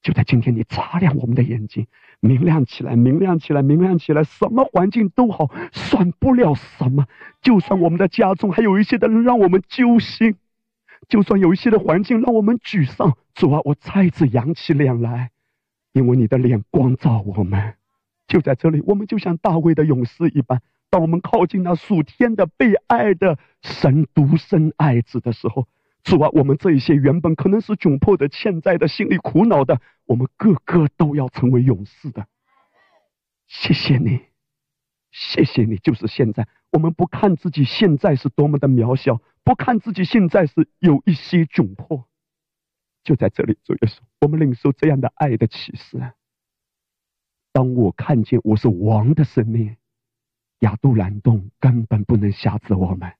就在今天，你擦亮我们的眼睛，明亮起来，明亮起来，明亮起来。什么环境都好，算不了什么。就算我们的家中还有一些的人让我们揪心，就算有一些的环境让我们沮丧，主啊，我再次扬起脸来，因为你的脸光照我们。就在这里，我们就像大卫的勇士一般，当我们靠近那属天的被爱的神独生爱子的时候。主啊，我们这一些原本可能是窘迫的、欠债的、心里苦恼的，我们个个都要成为勇士的。谢谢你，谢谢你，就是现在，我们不看自己现在是多么的渺小，不看自己现在是有一些窘迫，就在这里，主耶稣，我们领受这样的爱的启示。当我看见我是王的生命，亚杜兰洞根本不能吓死我们。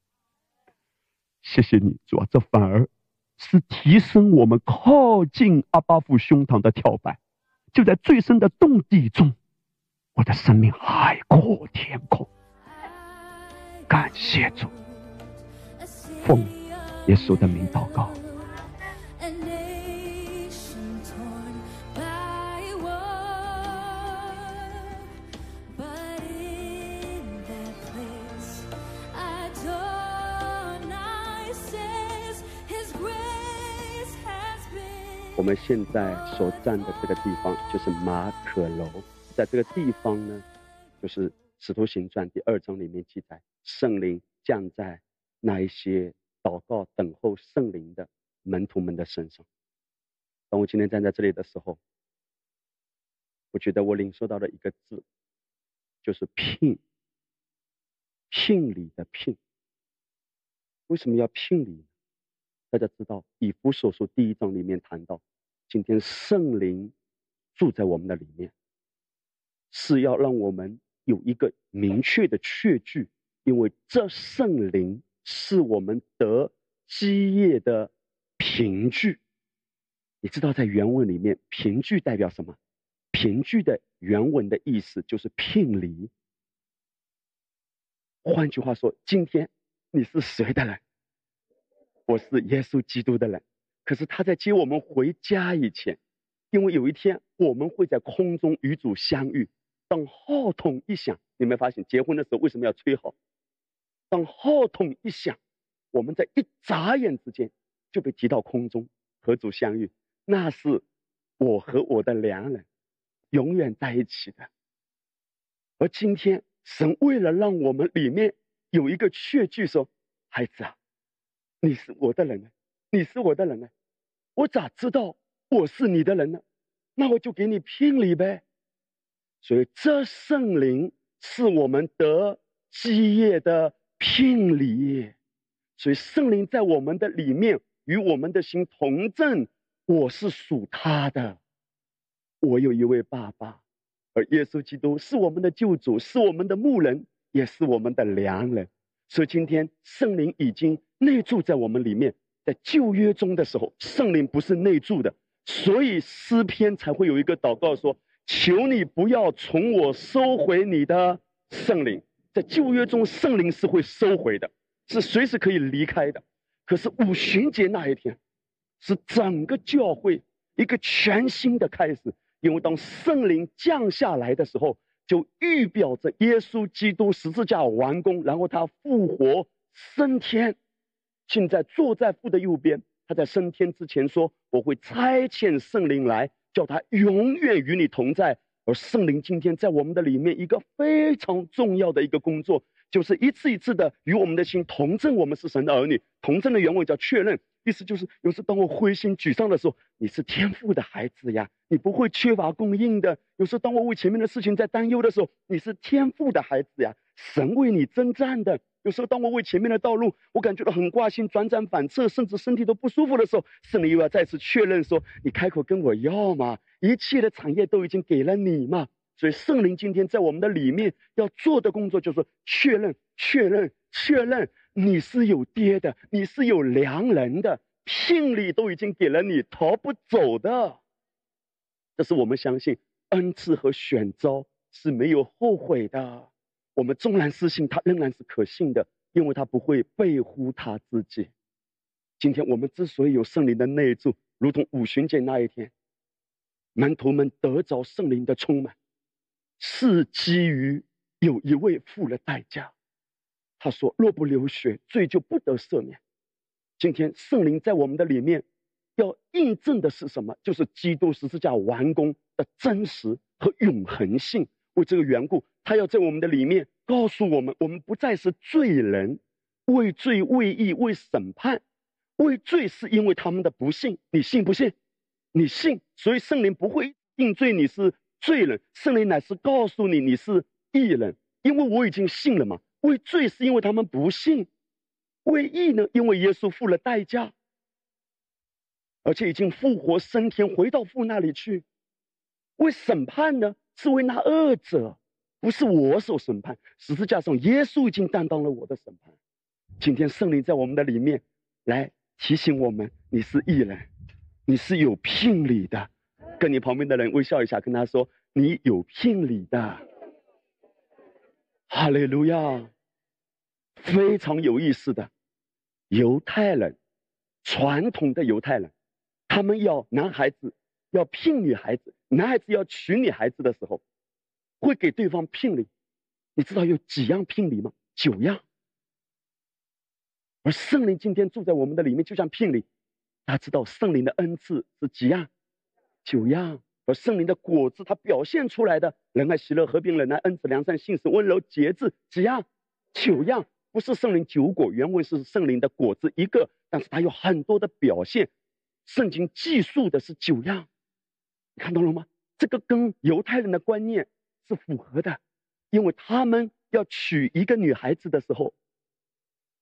谢谢你，主啊，这反而是提升我们靠近阿巴夫胸膛的跳板。就在最深的洞地中，我的生命海阔天空。感谢主，奉耶稣的名祷告。我们现在所站的这个地方就是马可楼，在这个地方呢，就是《使徒行传》第二章里面记载，圣灵降在那一些祷告等候圣灵的门徒们的身上。当我今天站在这里的时候，我觉得我领受到的一个字，就是“聘”，聘礼的“聘”。为什么要聘礼？大家知道，《以弗所书》第一章里面谈到，今天圣灵住在我们的里面，是要让我们有一个明确的确据，因为这圣灵是我们得基业的凭据。你知道，在原文里面，凭据代表什么？凭据的原文的意思就是聘礼。换句话说，今天你是谁的人？我是耶稣基督的人，可是他在接我们回家以前，因为有一天我们会在空中与主相遇。当号筒一响，你没发现结婚的时候为什么要吹号？当号筒一响，我们在一眨眼之间就被提到空中和主相遇。那是我和我的良人永远在一起的。而今天神为了让我们里面有一个确据，说孩子啊。你是我的人呢，你是我的人呢，我咋知道我是你的人呢？那我就给你聘礼呗。所以这圣灵是我们得基业的聘礼。所以圣灵在我们的里面与我们的心同证，我是属他的。我有一位爸爸，而耶稣基督是我们的救主，是我们的牧人，也是我们的良人。所以今天圣灵已经。内住在我们里面，在旧约中的时候，圣灵不是内住的，所以诗篇才会有一个祷告说：“求你不要从我收回你的圣灵。”在旧约中，圣灵是会收回的，是随时可以离开的。可是五旬节那一天，是整个教会一个全新的开始。因为当圣灵降下来的时候，就预表着耶稣基督十字架完工，然后他复活升天，现在坐在父的右边。他在升天之前说：“我会差遣圣灵来，叫他永远与你同在。”而圣灵今天在我们的里面，一个非常重要的一个工作，就是一次一次的与我们的心同证，我们是神的儿女。同证的原文叫确认，意思就是有时当我灰心沮丧的时候，你是天赋的孩子呀，你不会缺乏供应的。有时候当我为前面的事情在担忧的时候，你是天赋的孩子呀，神为你征战的。有时候，当我为前面的道路，我感觉到很挂心、辗转反侧，甚至身体都不舒服的时候，圣灵又要再次确认说：“你开口跟我要嘛，一切的产业都已经给了你嘛。”所以，圣灵今天在我们的里面要做的工作，就是确认、确认、确认你是有爹的，你是有良人的，聘礼都已经给了你，逃不走的。这是我们相信恩赐和选召是没有后悔的。我们纵然失信，他仍然是可信的，因为他不会背乎他自己。今天我们之所以有圣灵的内助，如同五旬节那一天，门徒们得着圣灵的充满，是基于有一位付了代价。他说：“若不流血，罪就不得赦免。”今天圣灵在我们的里面，要印证的是什么？就是基督十字架完工的真实和永恒性。为这个缘故。他要在我们的里面告诉我们：我们不再是罪人，为罪、为义、为审判。为罪是因为他们的不信，你信不信？你信，所以圣灵不会定罪你是罪人。圣灵乃是告诉你你是义人，因为我已经信了嘛。为罪是因为他们不信，为义呢？因为耶稣付了代价，而且已经复活升天，回到父那里去。为审判呢？是为那恶者。不是我受审判，十字架上耶稣已经担当了我的审判。今天圣灵在我们的里面来提醒我们：你是义人，你是有聘礼的。跟你旁边的人微笑一下，跟他说：你有聘礼的。哈利路亚！非常有意思的，犹太人，传统的犹太人，他们要男孩子要聘女孩子，男孩子要娶女孩子的时候。会给对方聘礼，你知道有几样聘礼吗？九样。而圣灵今天住在我们的里面，就像聘礼。大家知道圣灵的恩赐是几样？九样。而圣灵的果子，它表现出来的仁爱、喜乐、和平、忍耐、恩慈、良善、信实、温柔、节制，几样？九样。不是圣灵九果，原文是圣灵的果子一个，但是它有很多的表现。圣经记述的是九样，看到了吗？这个跟犹太人的观念。是符合的，因为他们要娶一个女孩子的时候，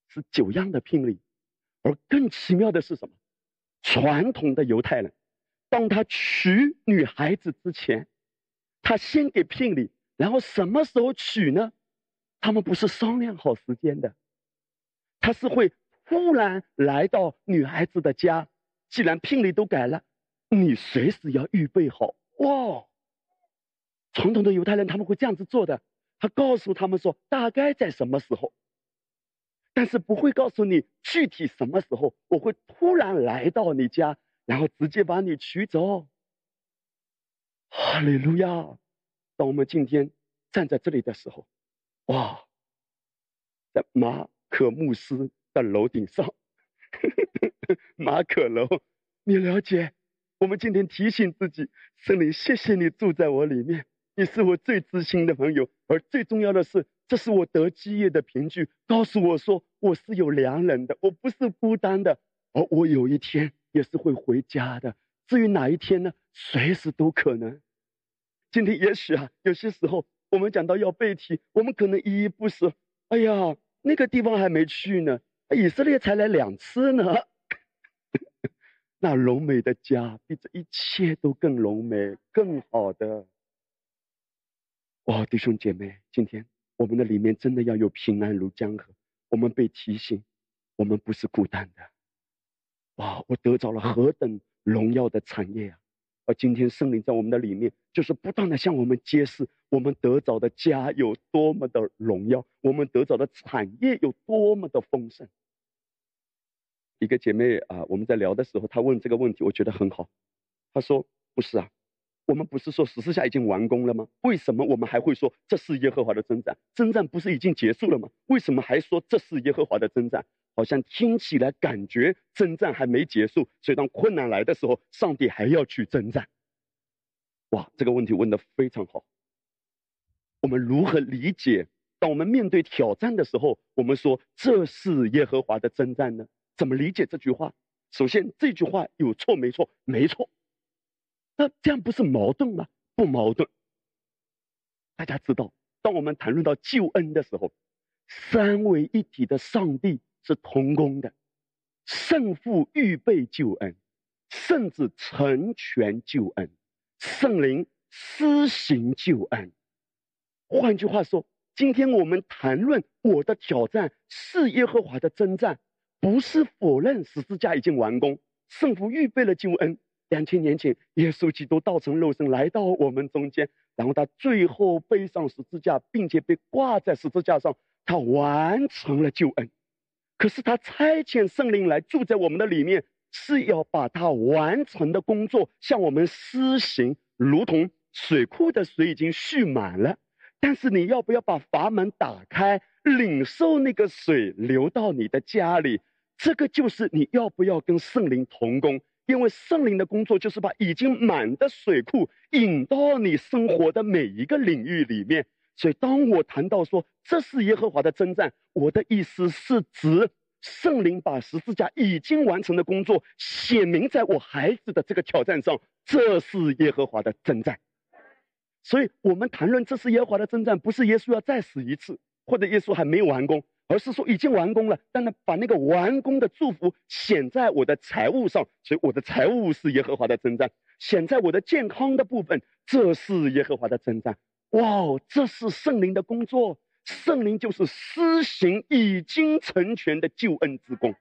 是九样的聘礼，而更奇妙的是什么？传统的犹太人，当他娶女孩子之前，他先给聘礼，然后什么时候娶呢？他们不是商量好时间的，他是会突然来到女孩子的家，既然聘礼都改了，你随时要预备好哇。传统的犹太人他们会这样子做的，他告诉他们说大概在什么时候，但是不会告诉你具体什么时候。我会突然来到你家，然后直接把你娶走。哈利路亚！当我们今天站在这里的时候，哇，在马可牧师的楼顶上，呵 呵马可楼，你了解？我们今天提醒自己，圣灵，谢谢你住在我里面。你是我最知心的朋友，而最重要的是，这是我得基业的凭据，告诉我说我是有良人的，我不是孤单的，而我有一天也是会回家的。至于哪一天呢？随时都可能。今天也许啊，有些时候我们讲到要背题，我们可能依依不舍。哎呀，那个地方还没去呢，以色列才来两次呢。那荣美的家比这一切都更荣美、更好的。哇，弟兄姐妹，今天我们的里面真的要有平安如江河。我们被提醒，我们不是孤单的。哇，我得着了何等荣耀的产业啊！而今天圣灵在我们的里面，就是不断的向我们揭示，我们得着的家有多么的荣耀，我们得着的产业有多么的丰盛。一个姐妹啊，我们在聊的时候，她问这个问题，我觉得很好。她说：“不是啊，我们不是说十四下已经完工了吗？为什么我们还会说这是耶和华的征战？征战不是已经结束了吗？为什么还说这是耶和华的征战？好像听起来感觉征战还没结束，所以当困难来的时候，上帝还要去征战。哇，这个问题问得非常好。我们如何理解？当我们面对挑战的时候，我们说这是耶和华的征战呢？”怎么理解这句话？首先，这句话有错没错？没错。那这样不是矛盾吗？不矛盾。大家知道，当我们谈论到救恩的时候，三位一体的上帝是同工的，圣父预备救恩，甚至成全救恩，圣灵施行救恩。换句话说，今天我们谈论我的挑战是耶和华的征战。不是否认十字架已经完工，圣父预备了救恩。两千年前，耶稣基督道成肉身来到我们中间，然后他最后背上十字架，并且被挂在十字架上，他完成了救恩。可是他差遣圣灵来住在我们的里面，是要把他完成的工作向我们施行，如同水库的水已经蓄满了，但是你要不要把阀门打开？领受那个水流到你的家里，这个就是你要不要跟圣灵同工？因为圣灵的工作就是把已经满的水库引到你生活的每一个领域里面。所以，当我谈到说这是耶和华的征战，我的意思是指圣灵把十字架已经完成的工作写明在我孩子的这个挑战上，这是耶和华的征战。所以我们谈论这是耶和华的征战，不是耶稣要再死一次。或者耶稣还没有完工，而是说已经完工了。但他把那个完工的祝福显在我的财务上，所以我的财务是耶和华的征战；显在我的健康的部分，这是耶和华的征战。哇哦，这是圣灵的工作，圣灵就是施行已经成全的救恩之功。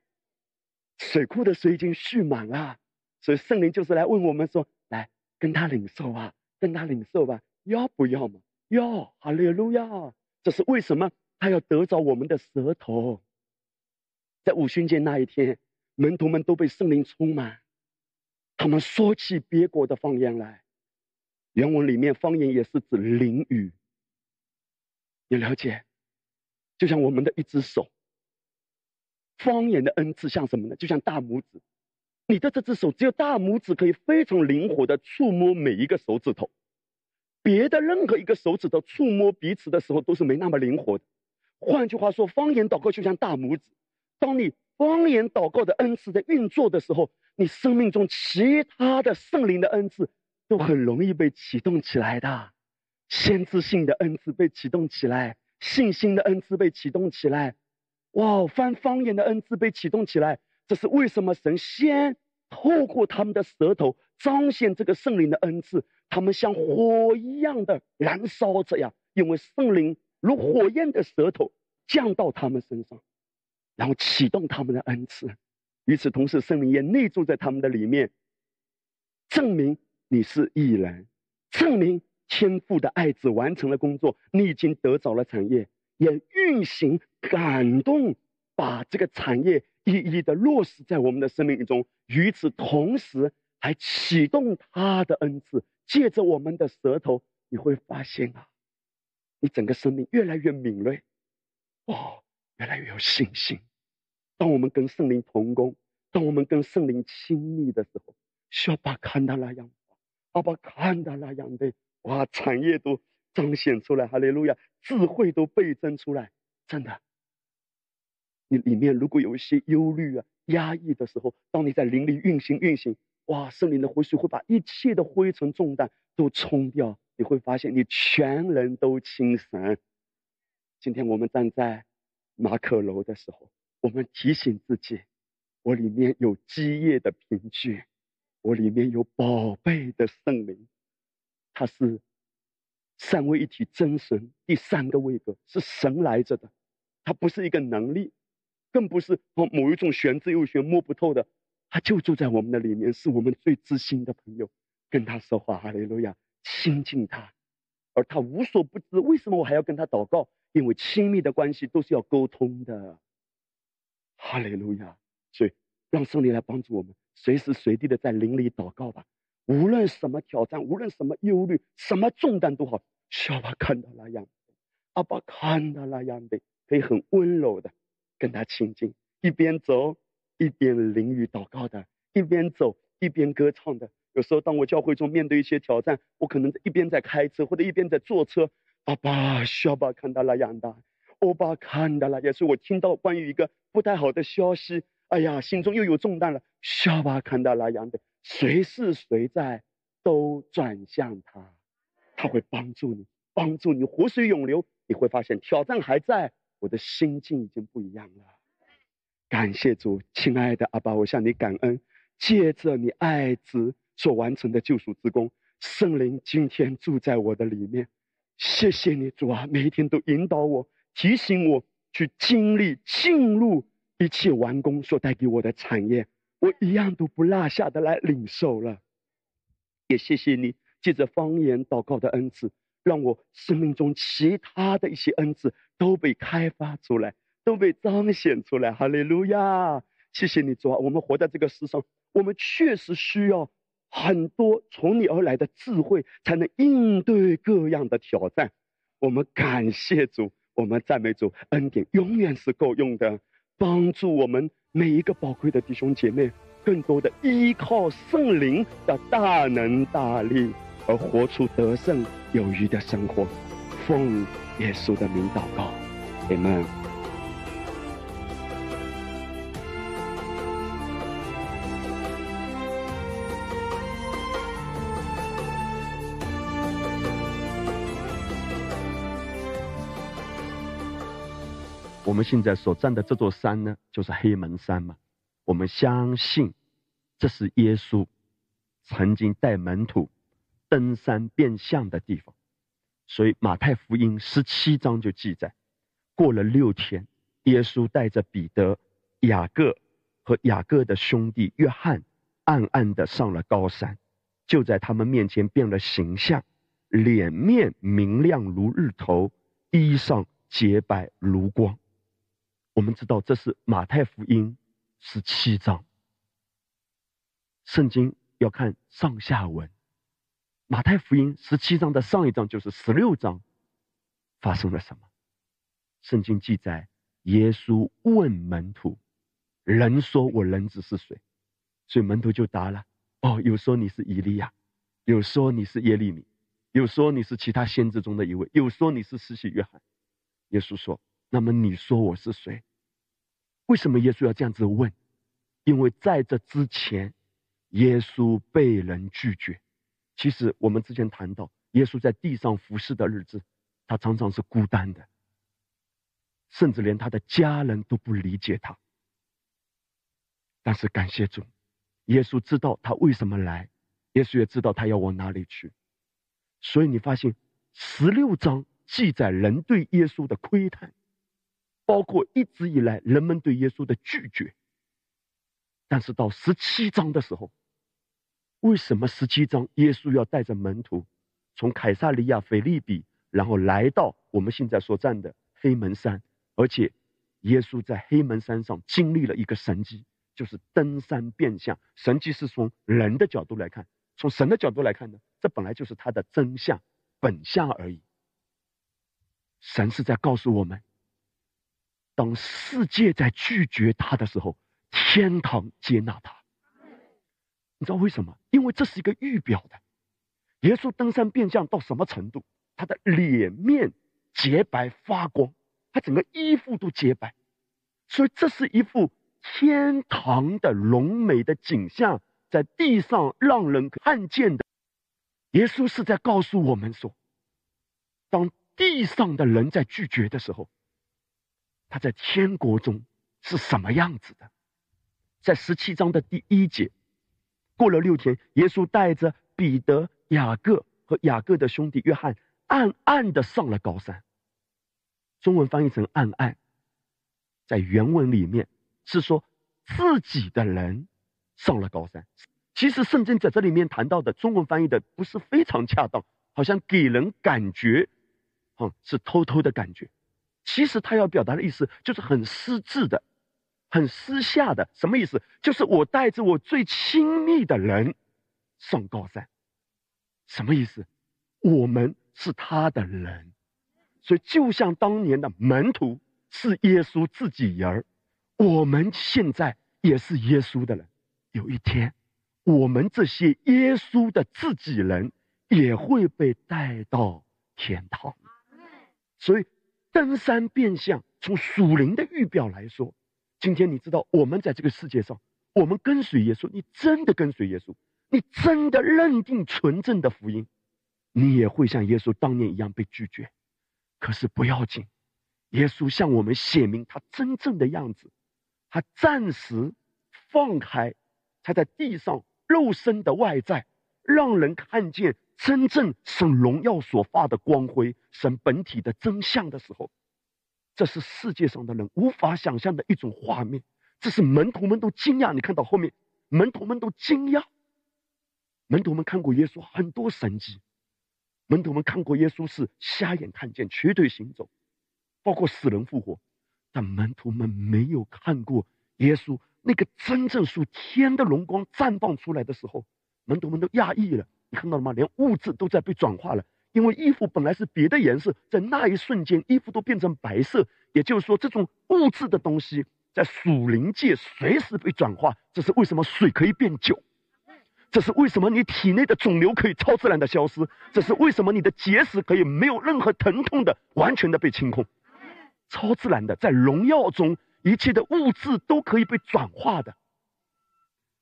水库的水已经蓄满了，所以圣灵就是来问我们说：来跟他领受啊，跟他领受吧，要不要嘛？要，哈利路亚。这是为什么？他要得着我们的舌头。在五旬节那一天，门徒们都被圣灵充满，他们说起别国的方言来。原文里面方言也是指灵语。你了解？就像我们的一只手，方言的恩赐像什么呢？就像大拇指，你的这只手只有大拇指可以非常灵活的触摸每一个手指头。别的任何一个手指头触摸彼此的时候都是没那么灵活的。换句话说，方言祷告就像大拇指。当你方言祷告的恩赐在运作的时候，你生命中其他的圣灵的恩赐都很容易被启动起来的。先知性的恩赐被启动起来，信心的恩赐被启动起来，哇，翻方言的恩赐被启动起来。这是为什么神先透过他们的舌头彰显这个圣灵的恩赐？他们像火一样的燃烧着呀，因为圣灵如火焰的舌头降到他们身上，然后启动他们的恩赐。与此同时，圣灵也内住在他们的里面，证明你是艺人，证明天父的爱子完成了工作，你已经得着了产业，也运行感动，把这个产业一一的落实在我们的生命中。与此同时，还启动他的恩赐。借着我们的舌头，你会发现啊，你整个生命越来越敏锐，哦，越来越有信心。当我们跟圣灵同工，当我们跟圣灵亲密的时候，需要把看到那样，阿爸看到那样的，哇，产业都彰显出来，哈利路亚，智慧都倍增出来，真的。你里面如果有一些忧虑啊、压抑的时候，当你在灵里运行、运行。哇！圣灵的活水会把一切的灰尘重担都冲掉，你会发现你全人都清神。今天我们站在马可楼的时候，我们提醒自己：我里面有基业的凭据，我里面有宝贝的圣灵，他是三位一体真神第三个位格，是神来着的，他不是一个能力，更不是哦某一种玄之又玄摸不透的。他就住在我们的里面，是我们最知心的朋友。跟他说话，哈利路亚，亲近他，而他无所不知。为什么我还要跟他祷告？因为亲密的关系都是要沟通的。哈利路亚。所以让圣灵来帮助我们，随时随地的在灵里祷告吧。无论什么挑战，无论什么忧虑，什么重担都好，小巴看到那样，阿爸看到那样的，可以很温柔的跟他亲近，一边走一边淋雨祷告的，一边走一边歌唱的。有时候，当我教会中面对一些挑战，我可能一边在开车，或者一边在坐车。阿爸，小巴看到那样的，欧巴看到了，也是我听到关于一个不太好的消息。哎呀，心中又有重担了。小巴看到那样的，谁是谁在，都转向他，他会帮助你，帮助你活水涌流。你会发现挑战还在，我的心境已经不一样了。感谢主，亲爱的阿爸，我向你感恩。借着你爱子所完成的救赎之功，圣灵今天住在我的里面。谢谢你，主啊，每一天都引导我，提醒我去经历进入。一切完工所带给我的产业，我一样都不落下的来领受了。也谢谢你借着方言祷告的恩赐，让我生命中其他的一些恩赐都被开发出来，都被彰显出来。哈利路亚！谢谢你主啊，我们活在这个世上，我们确实需要很多从你而来的智慧，才能应对各样的挑战。我们感谢主，我们赞美主，恩典永远是够用的。帮助我们每一个宝贵的弟兄姐妹，更多的依靠圣灵的大能大力，而活出得胜有余的生活。奉耶稣的名祷告，阿门。我们现在所站的这座山呢，就是黑门山嘛。我们相信，这是耶稣曾经带门徒登山变相的地方。所以马太福音十七章就记载，过了六天，耶稣带着彼得、雅各和雅各的兄弟约翰，暗暗的上了高山，就在他们面前变了形象，脸面明亮如日头，衣裳洁白如光。我们知道这是马太福音十七章。圣经要看上下文。马太福音十七章的上一章就是十六章，发生了什么？圣经记载，耶稣问门徒：“人说我人子是谁？”所以门徒就答了：“哦，有说你是以利亚，有说你是耶利米，有说你是其他先知中的一位，有说你是施洗约翰。”耶稣说。那么你说我是谁？为什么耶稣要这样子问？因为在这之前，耶稣被人拒绝。其实我们之前谈到，耶稣在地上服侍的日子，他常常是孤单的，甚至连他的家人都不理解他。但是感谢主，耶稣知道他为什么来，耶稣也知道他要往哪里去。所以你发现十六章记载人对耶稣的窥探。包括一直以来人们对耶稣的拒绝，但是到十七章的时候，为什么十七章耶稣要带着门徒从凯撒利亚腓利比，然后来到我们现在所站的黑门山，而且耶稣在黑门山上经历了一个神迹，就是登山变相。神迹是从人的角度来看，从神的角度来看呢，这本来就是他的真相本相而已。神是在告诉我们。当世界在拒绝他的时候，天堂接纳他。你知道为什么？因为这是一个预表的。耶稣登山变相到什么程度？他的脸面洁白发光，他整个衣服都洁白，所以这是一幅天堂的荣美的景象，在地上让人看见的。耶稣是在告诉我们说，当地上的人在拒绝的时候。他在天国中是什么样子的？在十七章的第一节，过了六天，耶稣带着彼得、雅各和雅各的兄弟约翰，暗暗的上了高山。中文翻译成“暗暗”，在原文里面是说自己的人上了高山。其实圣经在这里面谈到的中文翻译的不是非常恰当，好像给人感觉，嗯，是偷偷的感觉。其实他要表达的意思就是很私自的、很私下的，什么意思？就是我带着我最亲密的人上高山。什么意思？我们是他的人，所以就像当年的门徒是耶稣自己人儿，我们现在也是耶稣的人。有一天，我们这些耶稣的自己人也会被带到天堂。所以，登山变相，从属灵的预表来说，今天你知道，我们在这个世界上，我们跟随耶稣，你真的跟随耶稣，你真的认定纯正的福音，你也会像耶稣当年一样被拒绝。可是不要紧，耶稣向我们显明他真正的样子，他暂时放开他在地上肉身的外在，让人看见。真正神荣耀所发的光辉，神本体的真相的时候，这是世界上的人无法想象的一种画面。这是门徒们都惊讶。你看到后面，门徒们都惊讶。门徒们看过耶稣很多神迹，门徒们看过耶稣是瞎眼看见、瘸腿行走，包括死人复活，但门徒们没有看过耶稣那个真正属天的荣光绽放出来的时候，门徒们都讶异了。你看到了吗？连物质都在被转化了，因为衣服本来是别的颜色，在那一瞬间，衣服都变成白色。也就是说，这种物质的东西在属灵界随时被转化。这是为什么水可以变酒？这是为什么你体内的肿瘤可以超自然的消失？这是为什么你的结石可以没有任何疼痛的完全的被清空？超自然的，在荣耀中，一切的物质都可以被转化的。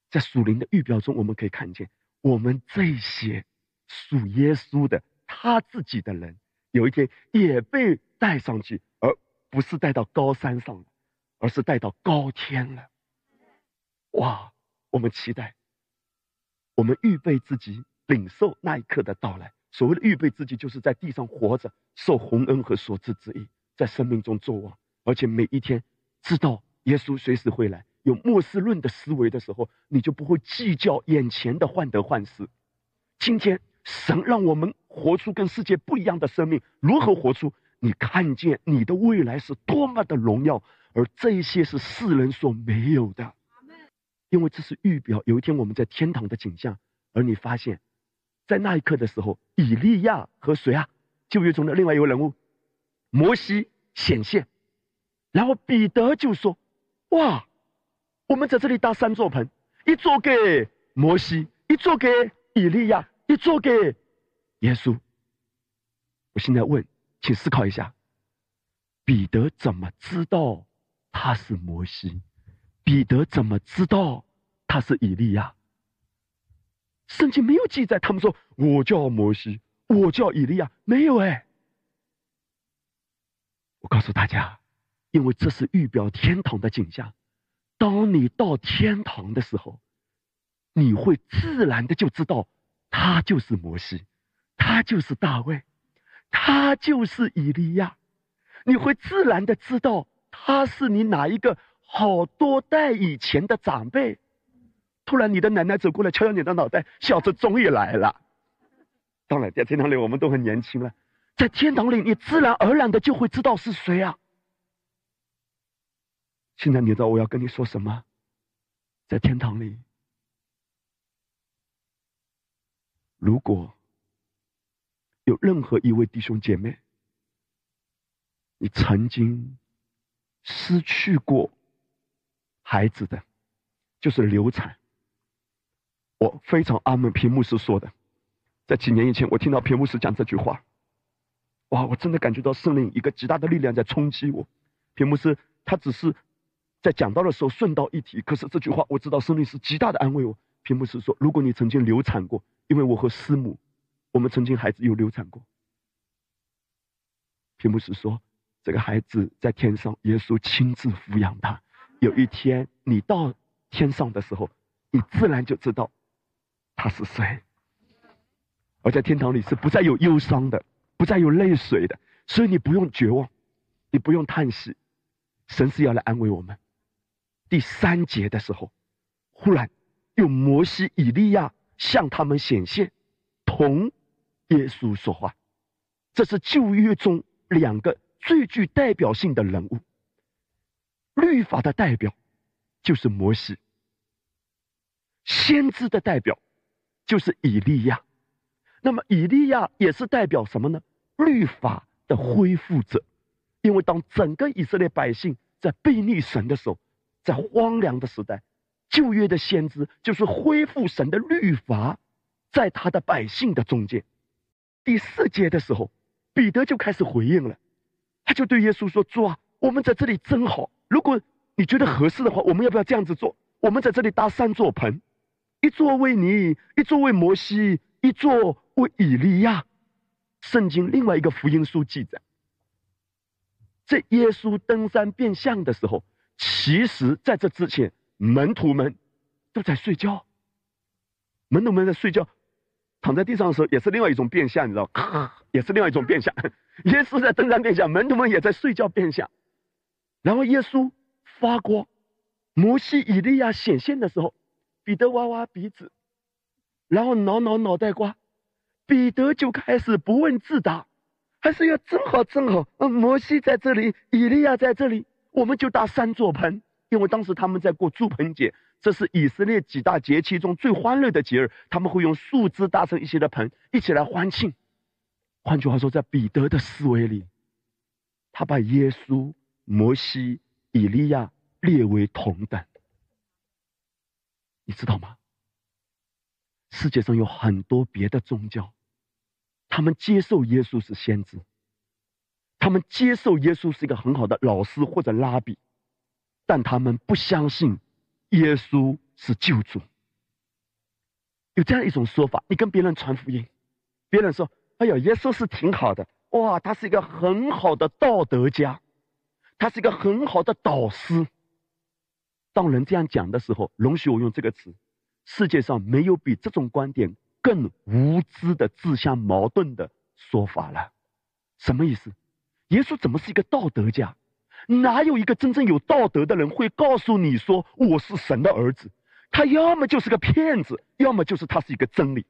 在属灵的预表中，我们可以看见。我们这些属耶稣的他自己的人，有一天也被带上去，而不是带到高山上了，而是带到高天了。哇！我们期待，我们预备自己领受那一刻的到来。所谓的预备自己，就是在地上活着，受洪恩和所赐之意，在生命中作王，而且每一天知道耶稣随时会来。有末世论的思维的时候，你就不会计较眼前的患得患失。今天神让我们活出跟世界不一样的生命，如何活出？你看见你的未来是多么的荣耀，而这一些是世人所没有的。因为这是预表，有一天我们在天堂的景象。而你发现，在那一刻的时候，以利亚和谁啊？旧约中的另外一位人物，摩西显现，然后彼得就说：“哇！”我们在这里搭三座棚，一座给摩西，一座给以利亚，一座给耶稣。我现在问，请思考一下：彼得怎么知道他是摩西？彼得怎么知道他是以利亚？圣经没有记载，他们说我叫摩西，我叫以利亚，没有哎。我告诉大家，因为这是预表天堂的景象。当你到天堂的时候，你会自然的就知道，他就是摩西，他就是大卫，他就是以利亚。你会自然的知道，他是你哪一个好多代以前的长辈。突然，你的奶奶走过来，敲敲你的脑袋，小子终于来了。当然，在天堂里我们都很年轻了，在天堂里，你自然而然的就会知道是谁啊。现在你知道我要跟你说什么？在天堂里，如果有任何一位弟兄姐妹，你曾经失去过孩子的，就是流产。我非常阿门，屏幕是说的，在几年以前，我听到屏幕是讲这句话，哇，我真的感觉到圣灵一个极大的力量在冲击我。屏幕是他只是。在讲到的时候顺道一提，可是这句话我知道，生命是极大的安慰。我屏幕是说，如果你曾经流产过，因为我和师母，我们曾经孩子有流产过。屏幕是说，这个孩子在天上，耶稣亲自抚养他。有一天你到天上的时候，你自然就知道他是谁。而在天堂里是不再有忧伤的，不再有泪水的，所以你不用绝望，你不用叹息，神是要来安慰我们。第三节的时候，忽然有摩西、以利亚向他们显现，同耶稣说话。这是旧约中两个最具代表性的人物。律法的代表就是摩西，先知的代表就是以利亚。那么以利亚也是代表什么呢？律法的恢复者。因为当整个以色列百姓在背逆神的时候，在荒凉的时代，旧约的先知就是恢复神的律法，在他的百姓的中间。第四节的时候，彼得就开始回应了，他就对耶稣说：“主啊，我们在这里真好。如果你觉得合适的话，我们要不要这样子做？我们在这里搭三座棚，一座为你，一座为摩西，一座为以利亚。”圣经另外一个福音书记载。在耶稣登山变相的时候，其实在这之前，门徒们都在睡觉。门徒们在睡觉，躺在地上的时候，也是另外一种变相，你知道 也是另外一种变相。耶稣在登山变相，门徒们也在睡觉变相。然后耶稣发光，摩西、以利亚显现的时候，彼得挖挖鼻子，然后挠挠脑袋瓜，彼得就开始不问自答。还是要正好正好，嗯，摩西在这里，以利亚在这里，我们就搭三座棚，因为当时他们在过祝棚节，这是以色列几大节气中最欢乐的节日，他们会用树枝搭成一些的棚，一起来欢庆。换句话说，在彼得的思维里，他把耶稣、摩西、以利亚列为同等。你知道吗？世界上有很多别的宗教。他们接受耶稣是先知，他们接受耶稣是一个很好的老师或者拉比，但他们不相信耶稣是救主。有这样一种说法：你跟别人传福音，别人说：“哎呀，耶稣是挺好的，哇，他是一个很好的道德家，他是一个很好的导师。”当人这样讲的时候，容许我用这个词：世界上没有比这种观点。更无知的自相矛盾的说法了，什么意思？耶稣怎么是一个道德家？哪有一个真正有道德的人会告诉你说我是神的儿子？他要么就是个骗子，要么就是他是一个真理。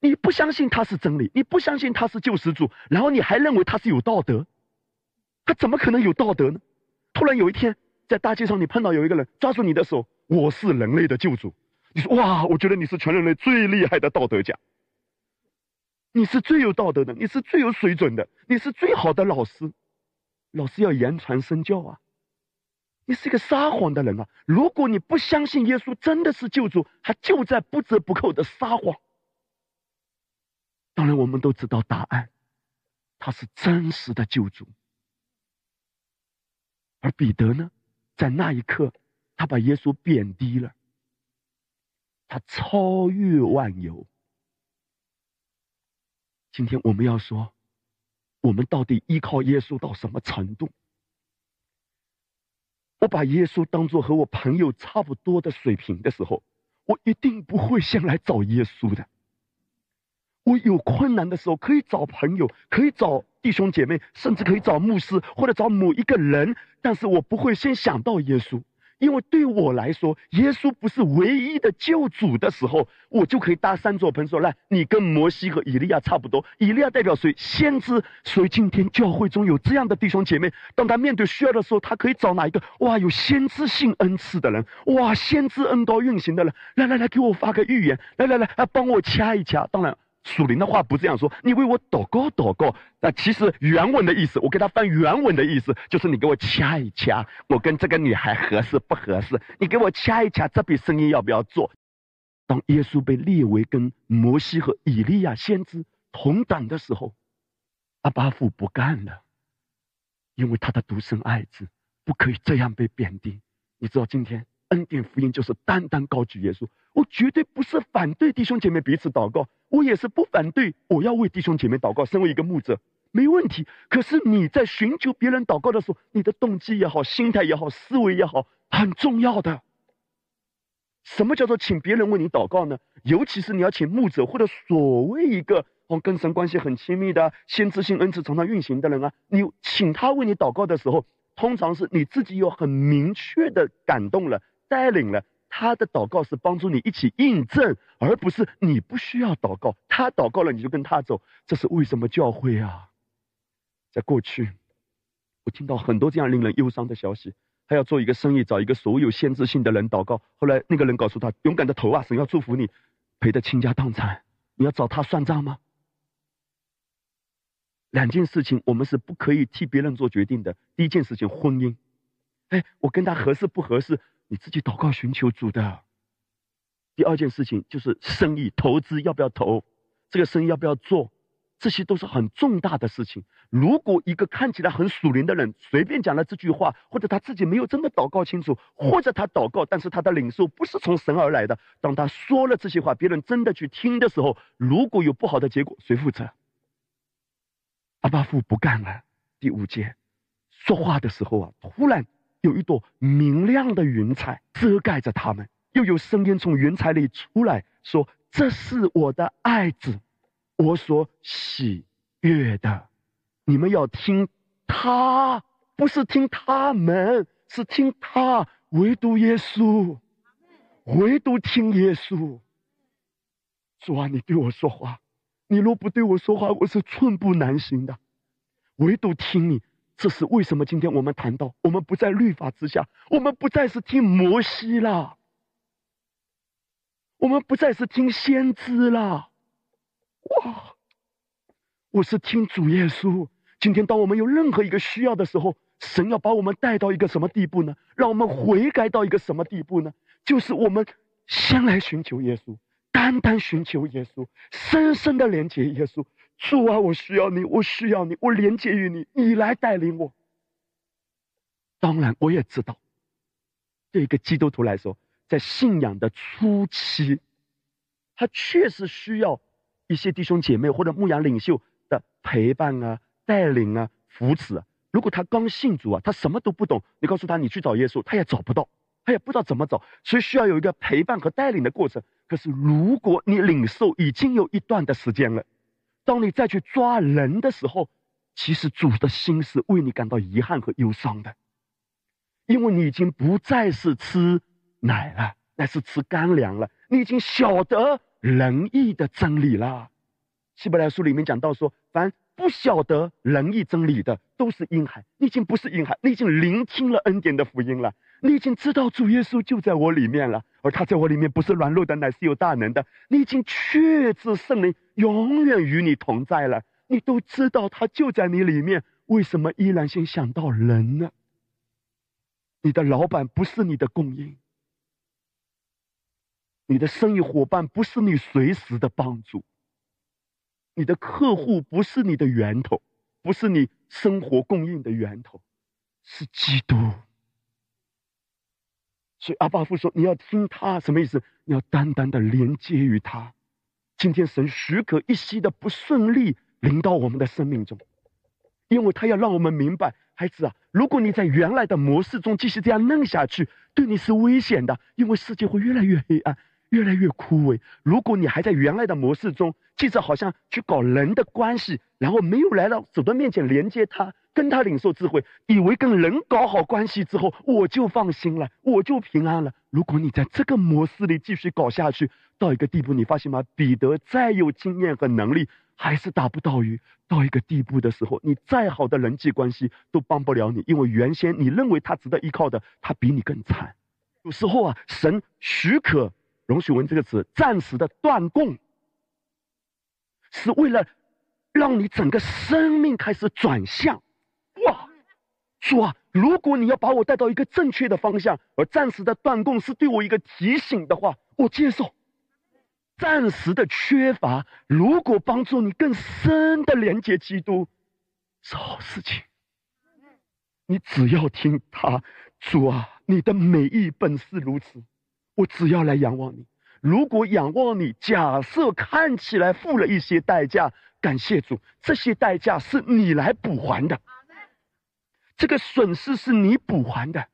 你不相信他是真理，你不相信他是救世主，然后你还认为他是有道德？他怎么可能有道德呢？突然有一天在大街上你碰到有一个人抓住你的手，我是人类的救主。你说哇，我觉得你是全人类最厉害的道德家，你是最有道德的，你是最有水准的，你是最好的老师，老师要言传身教啊。你是一个撒谎的人啊！如果你不相信耶稣真的是救主，他就在不折不扣的撒谎。当然，我们都知道答案，他是真实的救主。而彼得呢，在那一刻，他把耶稣贬低了。他超越万有。今天我们要说，我们到底依靠耶稣到什么程度？我把耶稣当做和我朋友差不多的水平的时候，我一定不会先来找耶稣的。我有困难的时候，可以找朋友，可以找弟兄姐妹，甚至可以找牧师或者找某一个人，但是我不会先想到耶稣。因为对我来说，耶稣不是唯一的救主的时候，我就可以搭三座盆说：“来，你跟摩西和以利亚差不多。以利亚代表谁？先知。所以今天教会中有这样的弟兄姐妹，当他面对需要的时候，他可以找哪一个？哇，有先知性恩赐的人，哇，先知恩高运行的人，来来来，给我发个预言，来来来，啊，帮我掐一掐。当然。属灵的话不这样说，你为我祷告祷告。那其实原文的意思，我给他翻原文的意思，就是你给我掐一掐，我跟这个女孩合适不合适？你给我掐一掐，这笔生意要不要做？当耶稣被列为跟摩西和以利亚先知同等的时候，阿巴父不干了，因为他的独生爱子不可以这样被贬低。你知道今天？恩典福音就是单单高举耶稣，我绝对不是反对弟兄姐妹彼此祷告，我也是不反对我要为弟兄姐妹祷告。身为一个牧者，没问题。可是你在寻求别人祷告的时候，你的动机也好，心态也好，思维也好，很重要的。什么叫做请别人为你祷告呢？尤其是你要请牧者或者所谓一个哦跟神关系很亲密的先知性恩赐常常运行的人啊，你请他为你祷告的时候，通常是你自己有很明确的感动了。带领了他的祷告是帮助你一起印证，而不是你不需要祷告，他祷告了你就跟他走。这是为什么教会啊？在过去，我听到很多这样令人忧伤的消息。他要做一个生意，找一个所有限制性的人祷告。后来那个人告诉他：“勇敢的投啊，神要祝福你，赔得倾家荡产。你要找他算账吗？”两件事情我们是不可以替别人做决定的。第一件事情，婚姻，哎，我跟他合适不合适，你自己祷告寻求主的。第二件事情就是生意投资要不要投，这个生意要不要做。这些都是很重大的事情。如果一个看起来很属灵的人随便讲了这句话，或者他自己没有真的祷告清楚，或者他祷告，但是他的领受不是从神而来的，当他说了这些话，别人真的去听的时候，如果有不好的结果，谁负责？阿巴夫不干了。第五节，说话的时候啊，突然有一朵明亮的云彩遮盖着他们，又有声音从云彩里出来说：“这是我的爱子。”我所喜悦的，你们要听他，不是听他们，是听他。唯独耶稣，唯独听耶稣。主啊，你对我说话，你若不对我说话，我是寸步难行的。唯独听你，这是为什么？今天我们谈到，我们不在律法之下，我们不再是听摩西了，我们不再是听先知了。哇！我是听主耶稣。今天，当我们有任何一个需要的时候，神要把我们带到一个什么地步呢？让我们悔改到一个什么地步呢？就是我们先来寻求耶稣，单单寻求耶稣，深深的连接耶稣。主啊，我需要你，我需要你，我连接于你，你来带领我。当然，我也知道，对一个基督徒来说，在信仰的初期，他确实需要。一些弟兄姐妹或者牧羊领袖的陪伴啊、带领啊、扶持啊。如果他刚信主啊，他什么都不懂，你告诉他你去找耶稣，他也找不到，他也不知道怎么找，所以需要有一个陪伴和带领的过程。可是如果你领受已经有一段的时间了，当你再去抓人的时候，其实主的心是为你感到遗憾和忧伤的，因为你已经不再是吃奶了，乃是吃干粮了，你已经晓得。仁义的真理啦，希伯来书里面讲到说，凡不晓得仁义真理的，都是婴孩。你已经不是婴孩，你已经聆听了恩典的福音了，你已经知道主耶稣就在我里面了，而他在我里面不是软弱的，乃是有大能的。你已经确知圣灵永远与你同在了，你都知道他就在你里面，为什么依然先想到人呢？你的老板不是你的供应。你的生意伙伴不是你随时的帮助，你的客户不是你的源头，不是你生活供应的源头，是基督。所以阿巴父说：“你要听他什么意思？你要单单的连接于他。今天神许可一息的不顺利临到我们的生命中，因为他要让我们明白，孩子啊，如果你在原来的模式中继续这样弄下去，对你是危险的，因为世界会越来越黑暗。”越来越枯萎。如果你还在原来的模式中，记着好像去搞人的关系，然后没有来到主的面前连接他，跟他领受智慧，以为跟人搞好关系之后我就放心了，我就平安了。如果你在这个模式里继续搞下去，到一个地步，你发现吗？彼得再有经验和能力，还是打不到鱼。到一个地步的时候，你再好的人际关系都帮不了你，因为原先你认为他值得依靠的，他比你更惨。有时候啊，神许可。容许文这个词暂时的断供，是为了让你整个生命开始转向。哇，主啊，如果你要把我带到一个正确的方向，而暂时的断供是对我一个提醒的话，我接受。暂时的缺乏，如果帮助你更深的连接基督，是好事情。你只要听他，主啊，你的美意本是如此。我只要来仰望你。如果仰望你，假设看起来付了一些代价，感谢主，这些代价是你来补还的。这个损失是你补还的。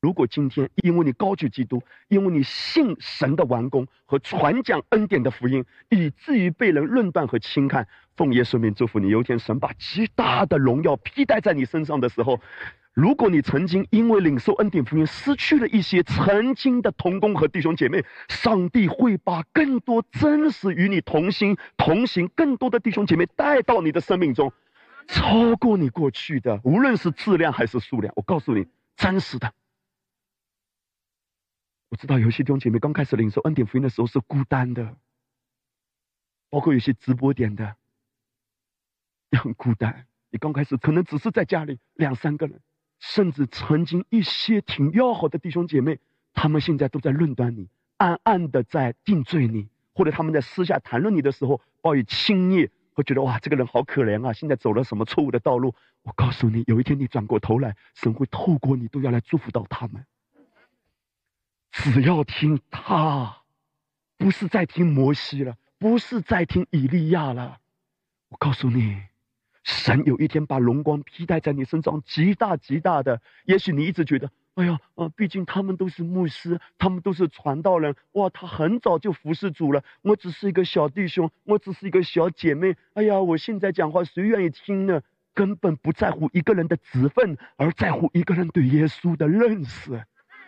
如果今天因为你高举基督，因为你信神的完工和传讲恩典的福音，以至于被人论断和轻看，奉耶稣名祝福你，有一天神把极大的荣耀披戴在你身上的时候。如果你曾经因为领受恩典福音失去了一些曾经的同工和弟兄姐妹，上帝会把更多真实与你同心同行、更多的弟兄姐妹带到你的生命中，超过你过去的，无论是质量还是数量。我告诉你，真实的，我知道有些弟兄姐妹刚开始领受恩典福音的时候是孤单的，包括有些直播点的也很孤单。你刚开始可能只是在家里两三个人，甚至曾经一些挺要好的弟兄姐妹，他们现在都在论断你，暗暗的在定罪你，或者他们在私下谈论你的时候报以轻蔑，会觉得哇，这个人好可怜啊，现在走了什么错误的道路？我告诉你，有一天你转过头来，神会透过你都要来祝福到他们。只要听他，不是在听摩西了，不是在听以利亚了。我告诉你，神有一天把荣光披戴在你身上，极大极大的。也许你一直觉得，哎呀，啊，毕竟他们都是牧师，他们都是传道人，哇，他很早就服侍主了。我只是一个小弟兄，我只是一个小姐妹。哎呀，我现在讲话谁愿意听呢？根本不在乎一个人的职分，而在乎一个人对耶稣的认识。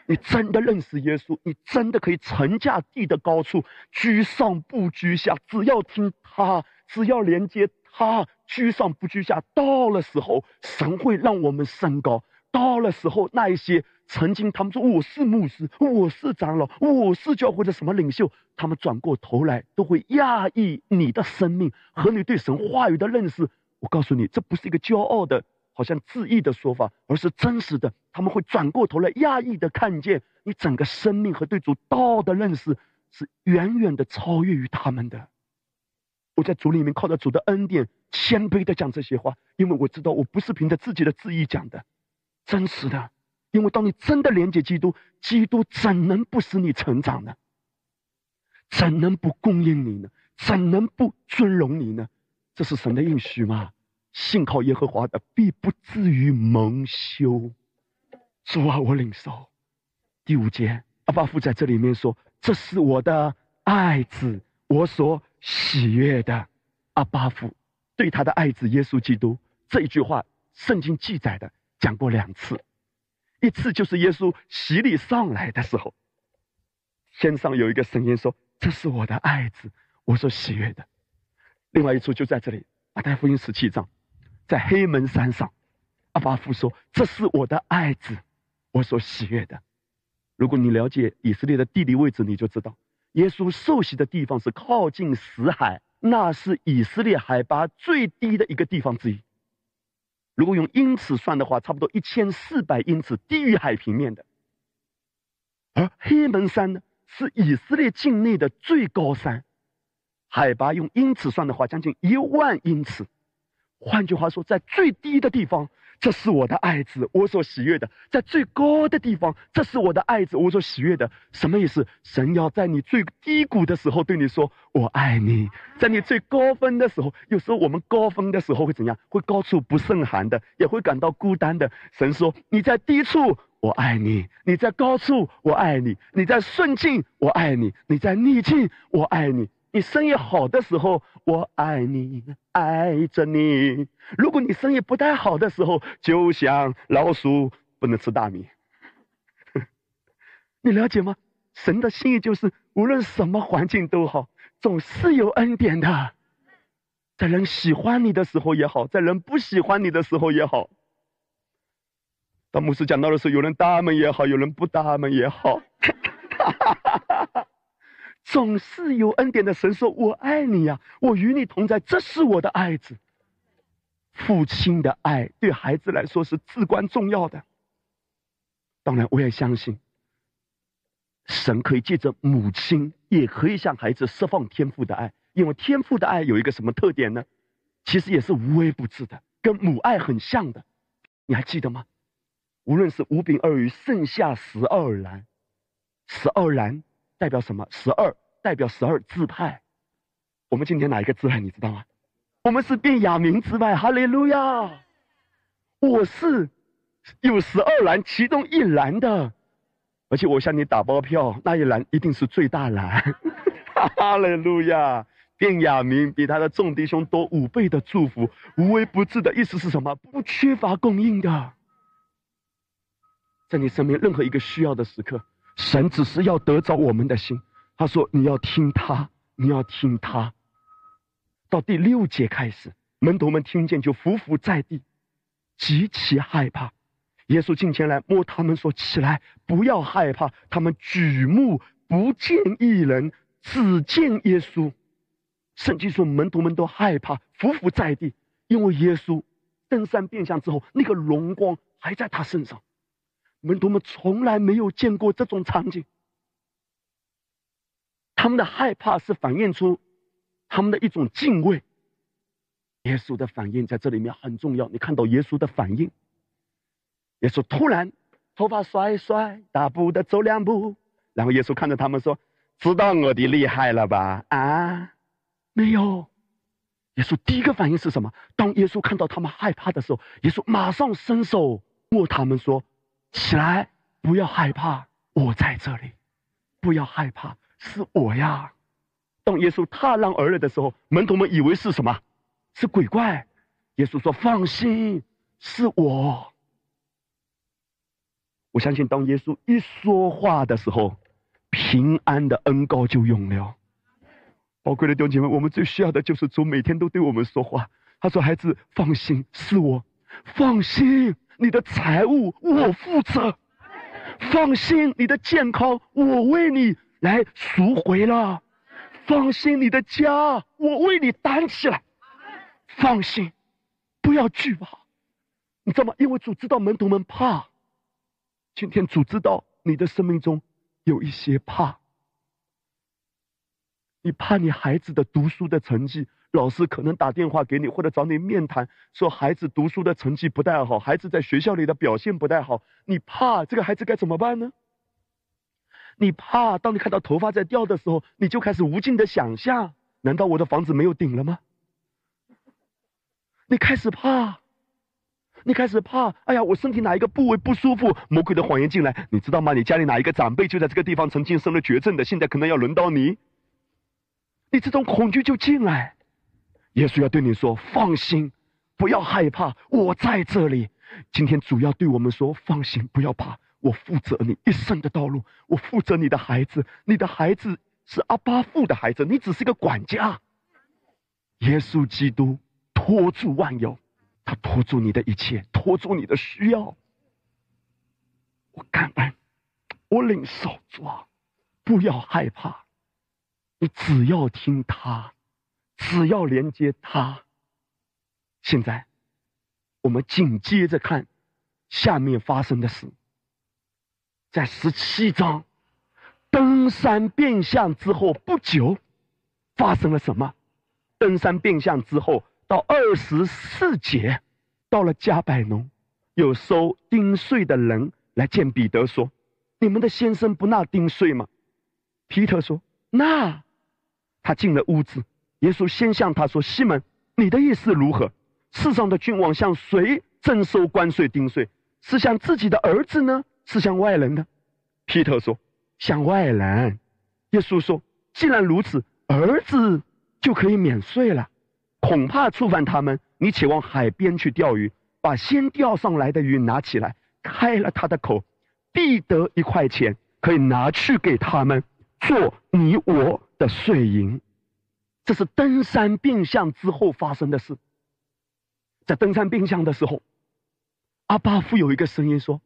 你真的认识耶稣，你真的可以沉驾地的高处，居上不居下。只要听他，只要连接他，居上不居下。到了时候，神会让我们升高。到了时候，那一些曾经他们说我是牧师，我是长老，我是教会的什么领袖，他们转过头来都会讶异你的生命和你对神话语的认识。我告诉你，这不是一个骄傲的。好像自意的说法，而是真实的。他们会转过头来，讶异的看见你整个生命和对主道的认识是远远的超越于他们的。我在主里面靠着主的恩典，谦卑的讲这些话，因为我知道我不是凭着自己的自意讲的，真实的。因为当你真的连接基督，基督怎能不使你成长呢？怎能不供应你呢？怎能不尊荣你呢？这是神的应许吗？信靠耶和华的，必不至于蒙羞。主啊，我领受。第五节，阿巴父在这里面说：“这是我的爱子，我所喜悦的。”阿巴父对他的爱子耶稣基督这一句话，圣经记载的讲过两次，一次就是耶稣洗礼上来的时候，天上有一个声音说：“这是我的爱子，我所喜悦的。”另外一处就在这里，马太福音十七章。在黑门山上，阿巴夫说：“这是我的爱子，我所喜悦的。”如果你了解以色列的地理位置，你就知道，耶稣受洗的地方是靠近死海，那是以色列海拔最低的一个地方之一。如果用英尺算的话，差不多一千四百英尺，低于海平面的。而黑门山呢，是以色列境内的最高山，海拔用英尺算的话，将近一万英尺。换句话说，在最低的地方，这是我的爱子，我所喜悦的；在最高的地方，这是我的爱子，我所喜悦的。什么意思？神要在你最低谷的时候对你说“我爱你”，在你最高峰的时候，有时候我们高峰的时候会怎样？会高处不胜寒的，也会感到孤单的。神说：“你在低处，我爱你；你在高处，我爱你；你在顺境，我爱你；你在逆境，我爱你。”你生意好的时候，我爱你，爱着你；如果你生意不太好的时候，就像老鼠不能吃大米。你了解吗？神的心意就是，无论什么环境都好，总是有恩典的。在人喜欢你的时候也好，在人不喜欢你的时候也好。当牧师讲到的时候，有人搭门也好，有人不搭门也好。总是有恩典的神说：“我爱你呀，我与你同在，这是我的爱子。”父亲的爱对孩子来说是至关重要的。当然，我也相信，神可以借着母亲，也可以向孩子释放天赋的爱。因为天赋的爱有一个什么特点呢？其实也是无微不至的，跟母爱很像的。你还记得吗？无论是五饼二鱼，剩下十二篮，十二篮。代表什么？十二代表十二支派。我们今天哪一个支派你知道吗？我们是变雅明支派。哈利路亚！我是有十二栏其中一栏的，而且我向你打包票，那一栏一定是最大栏。哈利路亚！变雅明比他的众弟兄多五倍的祝福，无微不至的意思是什么？不缺乏供应的，在你身边任何一个需要的时刻。神只是要得着我们的心，他说：“你要听他，你要听他。”到第六节开始，门徒们听见就伏伏在地，极其害怕，耶稣近前来摸他们说：“起来，不要害怕。”他们举目不见一人，只见耶稣。圣经说门徒们都害怕，伏伏在地，因为耶稣登山变相之后，那个荣光还在他身上。门徒们从来没有见过这种场景，他们的害怕是反映出他们的一种敬畏。耶稣的反应在这里面很重要，你看到耶稣的反应。耶稣突然头发甩一甩，大步的走两步，然后耶稣看着他们说：“知道我的厉害了吧？”啊，没有。耶稣第一个反应是什么？当耶稣看到他们害怕的时候，耶稣马上伸手握他们说：“起来，不要害怕，我在这里，不要害怕，是我呀。”当耶稣踏浪而来的时候，门徒们以为是什么？是鬼怪。耶稣说：“放心，是我。”我相信，当耶稣一说话的时候，平安的恩高就涌了。宝贵的弟兄姐妹，我们最需要的就是主每天都对我们说话。他说：“孩子，放心，是我。放心，你的财物我负责。放心，你的健康我为你来赎回了。放心，你的家我为你担起来。放心，不要惧怕。你知道吗？因为主知道门徒们怕。”今天主知道你的生命中有一些怕，你怕你孩子的读书的成绩，老师可能打电话给你或者找你面谈，说孩子读书的成绩不太好，孩子在学校里的表现不太好，你怕这个孩子该怎么办呢？你怕当你看到头发在掉的时候，你就开始无尽的想象，难道我的房子没有顶了吗？你开始怕。你开始怕，哎呀，我身体哪一个部位不舒服？魔鬼的谎言进来，你知道吗？你家里哪一个长辈就在这个地方曾经生了绝症的，现在可能要轮到你。你这种恐惧就进来，耶稣要对你说：放心，不要害怕，我在这里。今天主要对我们说：放心，不要怕，我负责你一生的道路，我负责你的孩子，你的孩子是阿巴父的孩子，你只是个管家。耶稣基督托住万有。他托住你的一切，托住你的需要。我感恩，我领受主啊！不要害怕，你只要听他，只要连接他。现在，我们紧接着看下面发生的事。在十七章登山变相之后不久，发生了什么？登山变相之后。到二十四节，到了加百农，有收丁税的人来见彼得说：“你们的先生不纳丁税吗？”皮特说：“那。”他进了屋子，耶稣先向他说：“西门，你的意思如何？世上的君王向谁征收关税丁税？是向自己的儿子呢，是向外人呢？”皮特说：“向外人。”耶稣说：“既然如此，儿子就可以免税了。”恐怕触犯他们，你且往海边去钓鱼，把先钓上来的鱼拿起来，开了他的口，必得一块钱，可以拿去给他们做你我的税银。这是登山变相之后发生的事。在登山变相的时候，阿巴夫有一个声音说：“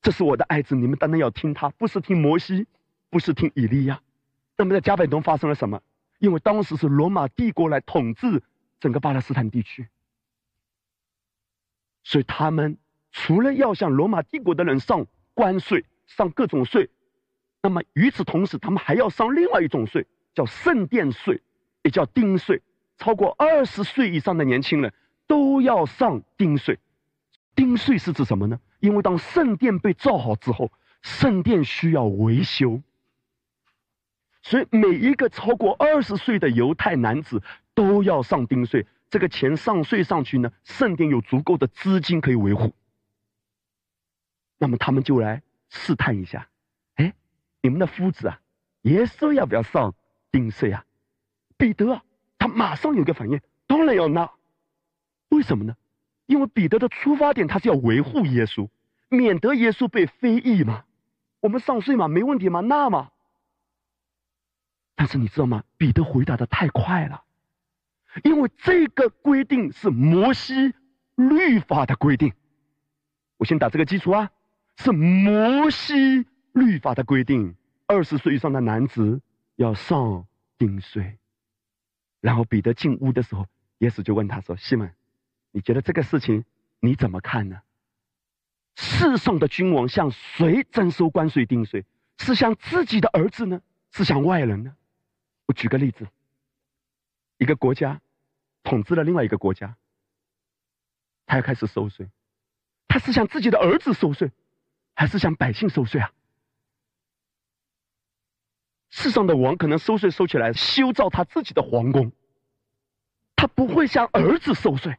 这是我的爱子，你们当然要听他，不是听摩西，不是听以利亚。”那么在加百农发生了什么？因为当时是罗马帝国来统治。整个巴勒斯坦地区，所以他们除了要向罗马帝国的人上关税、上各种税，那么与此同时，他们还要上另外一种税，叫圣殿税，也叫丁税。超过二十岁以上的年轻人都要上丁税。丁税是指什么呢？因为当圣殿被造好之后，圣殿需要维修，所以每一个超过二十岁的犹太男子。都要上丁税，这个钱上税上去呢，圣殿有足够的资金可以维护。那么他们就来试探一下，哎，你们的夫子啊，耶稣要不要上丁税啊？彼得啊，他马上有个反应，当然要纳。为什么呢？因为彼得的出发点他是要维护耶稣，免得耶稣被非议嘛。我们上税嘛，没问题嘛，纳嘛。但是你知道吗？彼得回答的太快了。因为这个规定是摩西律法的规定，我先打这个基础啊，是摩西律法的规定，二十岁以上的男子要上丁税。然后彼得进屋的时候，耶稣就问他说：“西门，你觉得这个事情你怎么看呢？世上的君王向谁征收关税定税？是向自己的儿子呢，是向外人呢？我举个例子，一个国家统治了另外一个国家，他要开始收税，他是向自己的儿子收税，还是向百姓收税啊？世上的王可能收税收起来修造他自己的皇宫，他不会向儿子收税。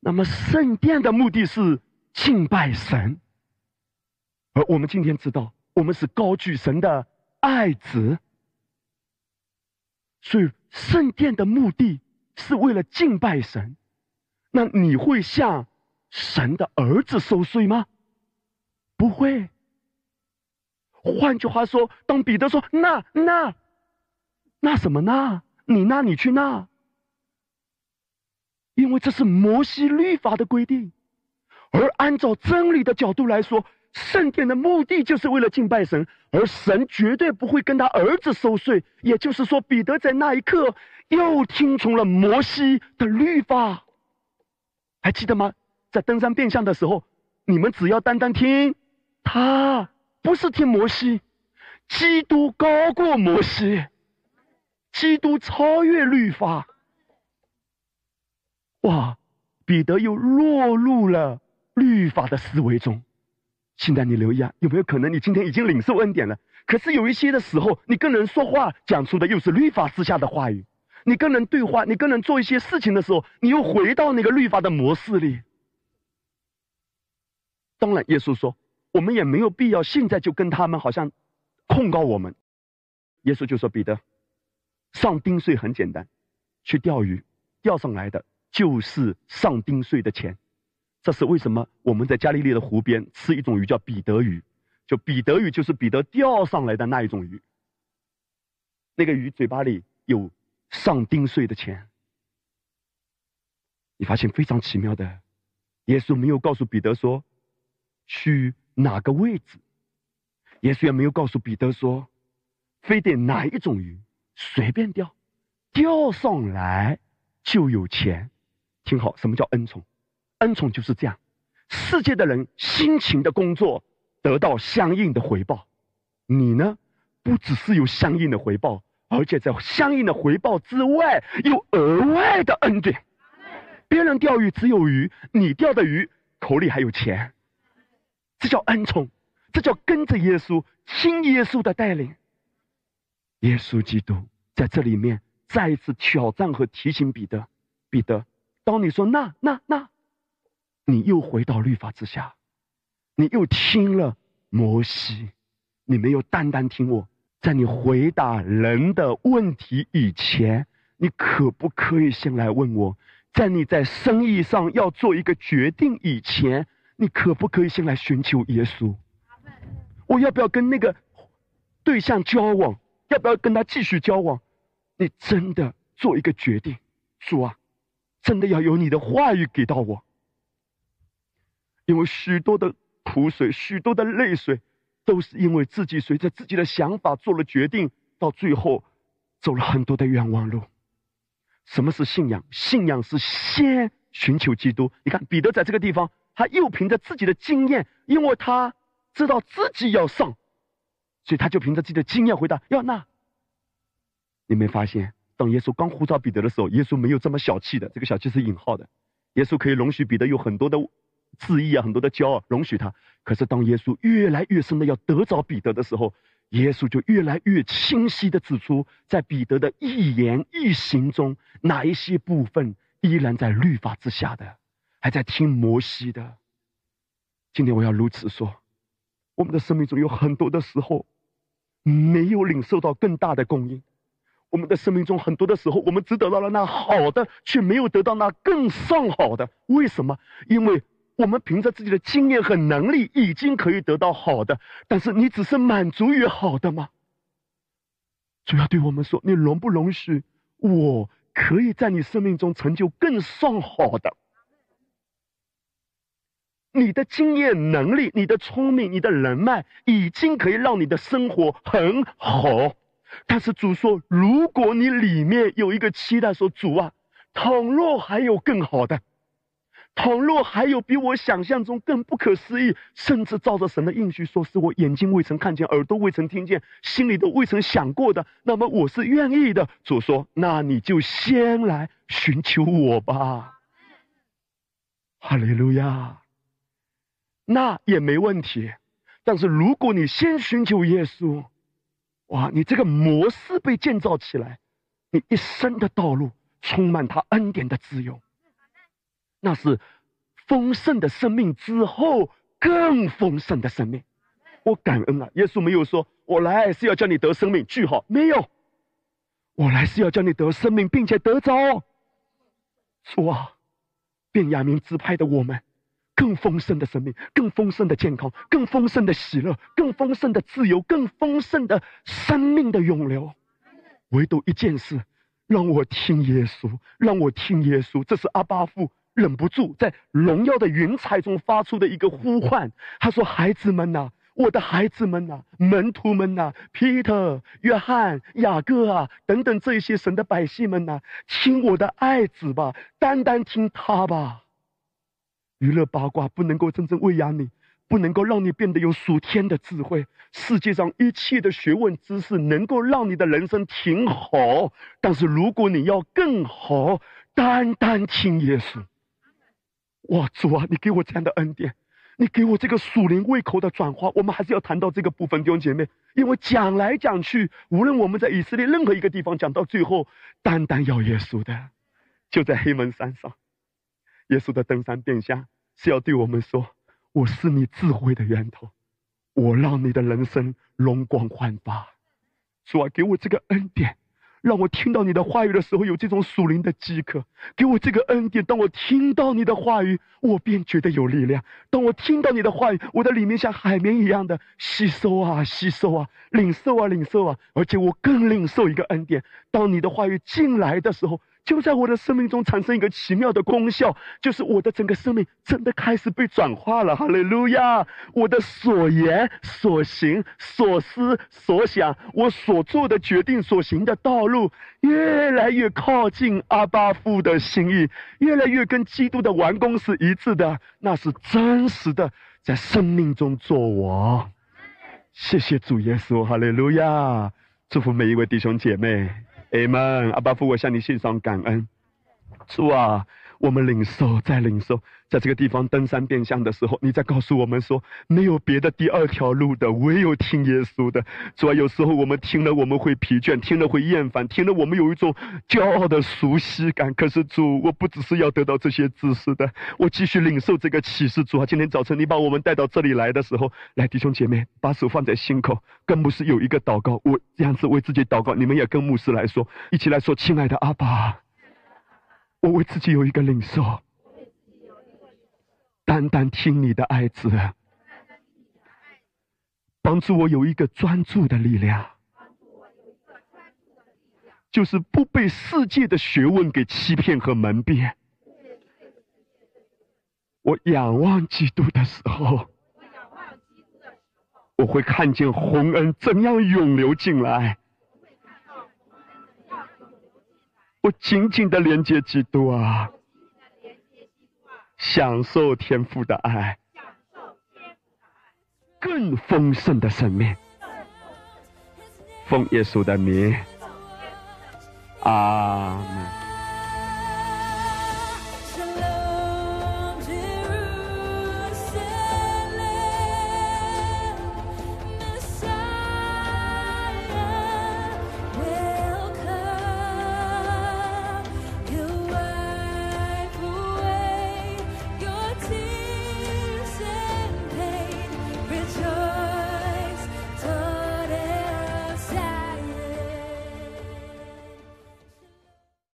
那么圣殿的目的是敬拜神，而我们今天知道，我们是高举神的爱子，所以圣殿的目的是为了敬拜神。那你会向神的儿子收税吗？不会。换句话说，当彼得说“那那那什么那，你那你去那”，因为这是摩西律法的规定，而按照真理的角度来说，圣殿的目的就是为了敬拜神，而神绝对不会跟他儿子收税。也就是说，彼得在那一刻又听从了摩西的律法。还记得吗？在登山变相的时候，你们只要单单听他。不是听摩西，基督高过摩西，基督超越律法。哇，彼得又落入了律法的思维中。现在你留意啊，有没有可能你今天已经领受恩典了？可是有一些的时候，你跟人说话讲出的又是律法之下的话语；你跟人对话，你跟人做一些事情的时候，你又回到那个律法的模式里。当然，耶稣说。我们也没有必要现在就跟他们好像控告我们。耶稣就说：“彼得，上丁税很简单，去钓鱼，钓上来的就是上丁税的钱。这是为什么？我们在加利利的湖边吃一种鱼叫彼得鱼，就彼得鱼就是彼得钓上来的那一种鱼。那个鱼嘴巴里有上丁税的钱。你发现非常奇妙的，耶稣没有告诉彼得说去。”哪个位置？耶稣也没有告诉彼得说，非得哪一种鱼随便钓，钓上来就有钱。听好，什么叫恩宠？恩宠就是这样，世界的人辛勤的工作得到相应的回报，你呢，不只是有相应的回报，而且在相应的回报之外，有额外的恩典。别人钓鱼只有鱼，你钓的鱼口里还有钱。这叫恩宠，这叫跟着耶稣、听耶稣的带领。耶稣基督在这里面再一次挑战和提醒彼得：彼得，当你说那那那，你又回到律法之下，你又听了摩西，你没有单单听我。在你回答人的问题以前，你可不可以先来问我？在你在生意上要做一个决定以前？你可不可以先来寻求耶稣？我要不要跟那个对象交往？要不要跟他继续交往？你真的做一个决定，主啊，真的要有你的话语给到我。因为许多的苦水，许多的泪水，都是因为自己随着自己的想法做了决定，到最后走了很多的冤枉路。什么是信仰？信仰是先寻求基督。你看彼得在这个地方。他又凭着自己的经验，因为他知道自己要上，所以他就凭着自己的经验回答：要那。你没发现，当耶稣刚呼召彼得的时候，耶稣没有这么小气的，这个小气是引号的。耶稣可以容许彼得有很多的自意啊，很多的骄傲，容许他。可是当耶稣越来越深的要得着彼得的时候，耶稣就越来越清晰的指出，在彼得的一言一行中，哪一些部分依然在律法之下的。还在听摩西的。今天我要如此说：我们的生命中有很多的时候，没有领受到更大的供应；我们的生命中很多的时候，我们只得到了那好的，却没有得到那更上好的。为什么？因为我们凭着自己的经验和能力，已经可以得到好的，但是你只是满足于好的吗？主要对我们说：你容不容许我可以在你生命中成就更上好的？你的经验、能力、你的聪明、你的人脉，已经可以让你的生活很好。但是主说，如果你里面有一个期待，说主啊，倘若还有更好的。倘若还有比我想象中更不可思议，甚至照着神的应许说是我眼睛未曾看见、耳朵未曾听见、心里都未曾想过的，那么我是愿意的。主说：“那你就先来寻求我吧。”哈利路亚，那也没问题。但是如果你先寻求耶稣，哇，你这个模式被建造起来，你一生的道路充满他恩典的自由。那是丰盛的生命之后更丰盛的生命，我感恩啊！耶稣没有说我来是要叫你得生命，句号没有，我来是要叫你得生命，并且得着。说啊，便雅明自拍的我们，更丰盛的生命，更丰盛的健康，更丰盛的喜乐，更丰盛的自由，更丰盛的生命的涌流。唯独一件事，让我听耶稣，让我听耶稣，这是阿巴父。忍不住在荣耀的云彩中发出的一个呼唤，他说：“孩子们呐，我的孩子们呐，门徒们呐，Peter、约翰、雅各啊，等等这些神的百姓们呐，听我的爱子吧，单单听他吧。娱乐八卦不能够真正喂养你，不能够让你变得有属天的智慧。世界上一切的学问知识能够让你的人生挺好，但是如果你要更好，单单听耶稣。”哇，主啊，你给我这样的恩典，你给我这个属灵胃口的转化，我们还是要谈到这个部分，弟兄姐妹，因为讲来讲去，无论我们在以色列任何一个地方讲到最后，单单要耶稣的，就在黑门山上，耶稣的登山变相是要对我们说：“我是你智慧的源头，我让你的人生容光焕发。”主啊，给我这个恩典。让我听到你的话语的时候有这种属灵的饥渴，给我这个恩典。当我听到你的话语，我便觉得有力量。当我听到你的话语，我的里面像海绵一样的吸收啊，吸收啊，领受啊，领受啊。而且我更领受一个恩典，当你的话语进来的时候。就在我的生命中产生一个奇妙的功效，就是我的整个生命真的开始被转化了。哈利路亚！我的所言、所行、所思、所想，我所做的决定、所行的道路，越来越靠近阿巴父的心意，越来越跟基督的完工是一致的。那是真实的，在生命中做我。谢谢主耶稣，哈利路亚！祝福每一位弟兄姐妹。阿门，阿爸父，我向你献上感恩，主啊，我们领受，再领受，在这个地方登山变相的时候，你在告诉我们说，没有别的第二条路的，唯有听耶稣的。主啊，有时候我们听了我们会疲倦，听了会厌烦，听了我们有一种骄傲的熟悉感。可是主，我不只是要得到这些知识的，我继续领受这个启示。主啊，今天早晨你把我们带到这里来的时候，来弟兄姐妹，把手放在心口，跟牧师有一个祷告，我这样子为自己祷告，你们也跟牧师来说，一起来说，亲爱的阿爸。我为自己有一个领受，单单听你的爱子，帮助我有一个专注的力量，就是不被世界的学问给欺骗和蒙蔽。我仰望基督的时候，我会看见洪恩怎样涌流进来。我紧紧的连接基督啊，享受天父的爱，更丰盛的生命。奉耶稣的名，阿门。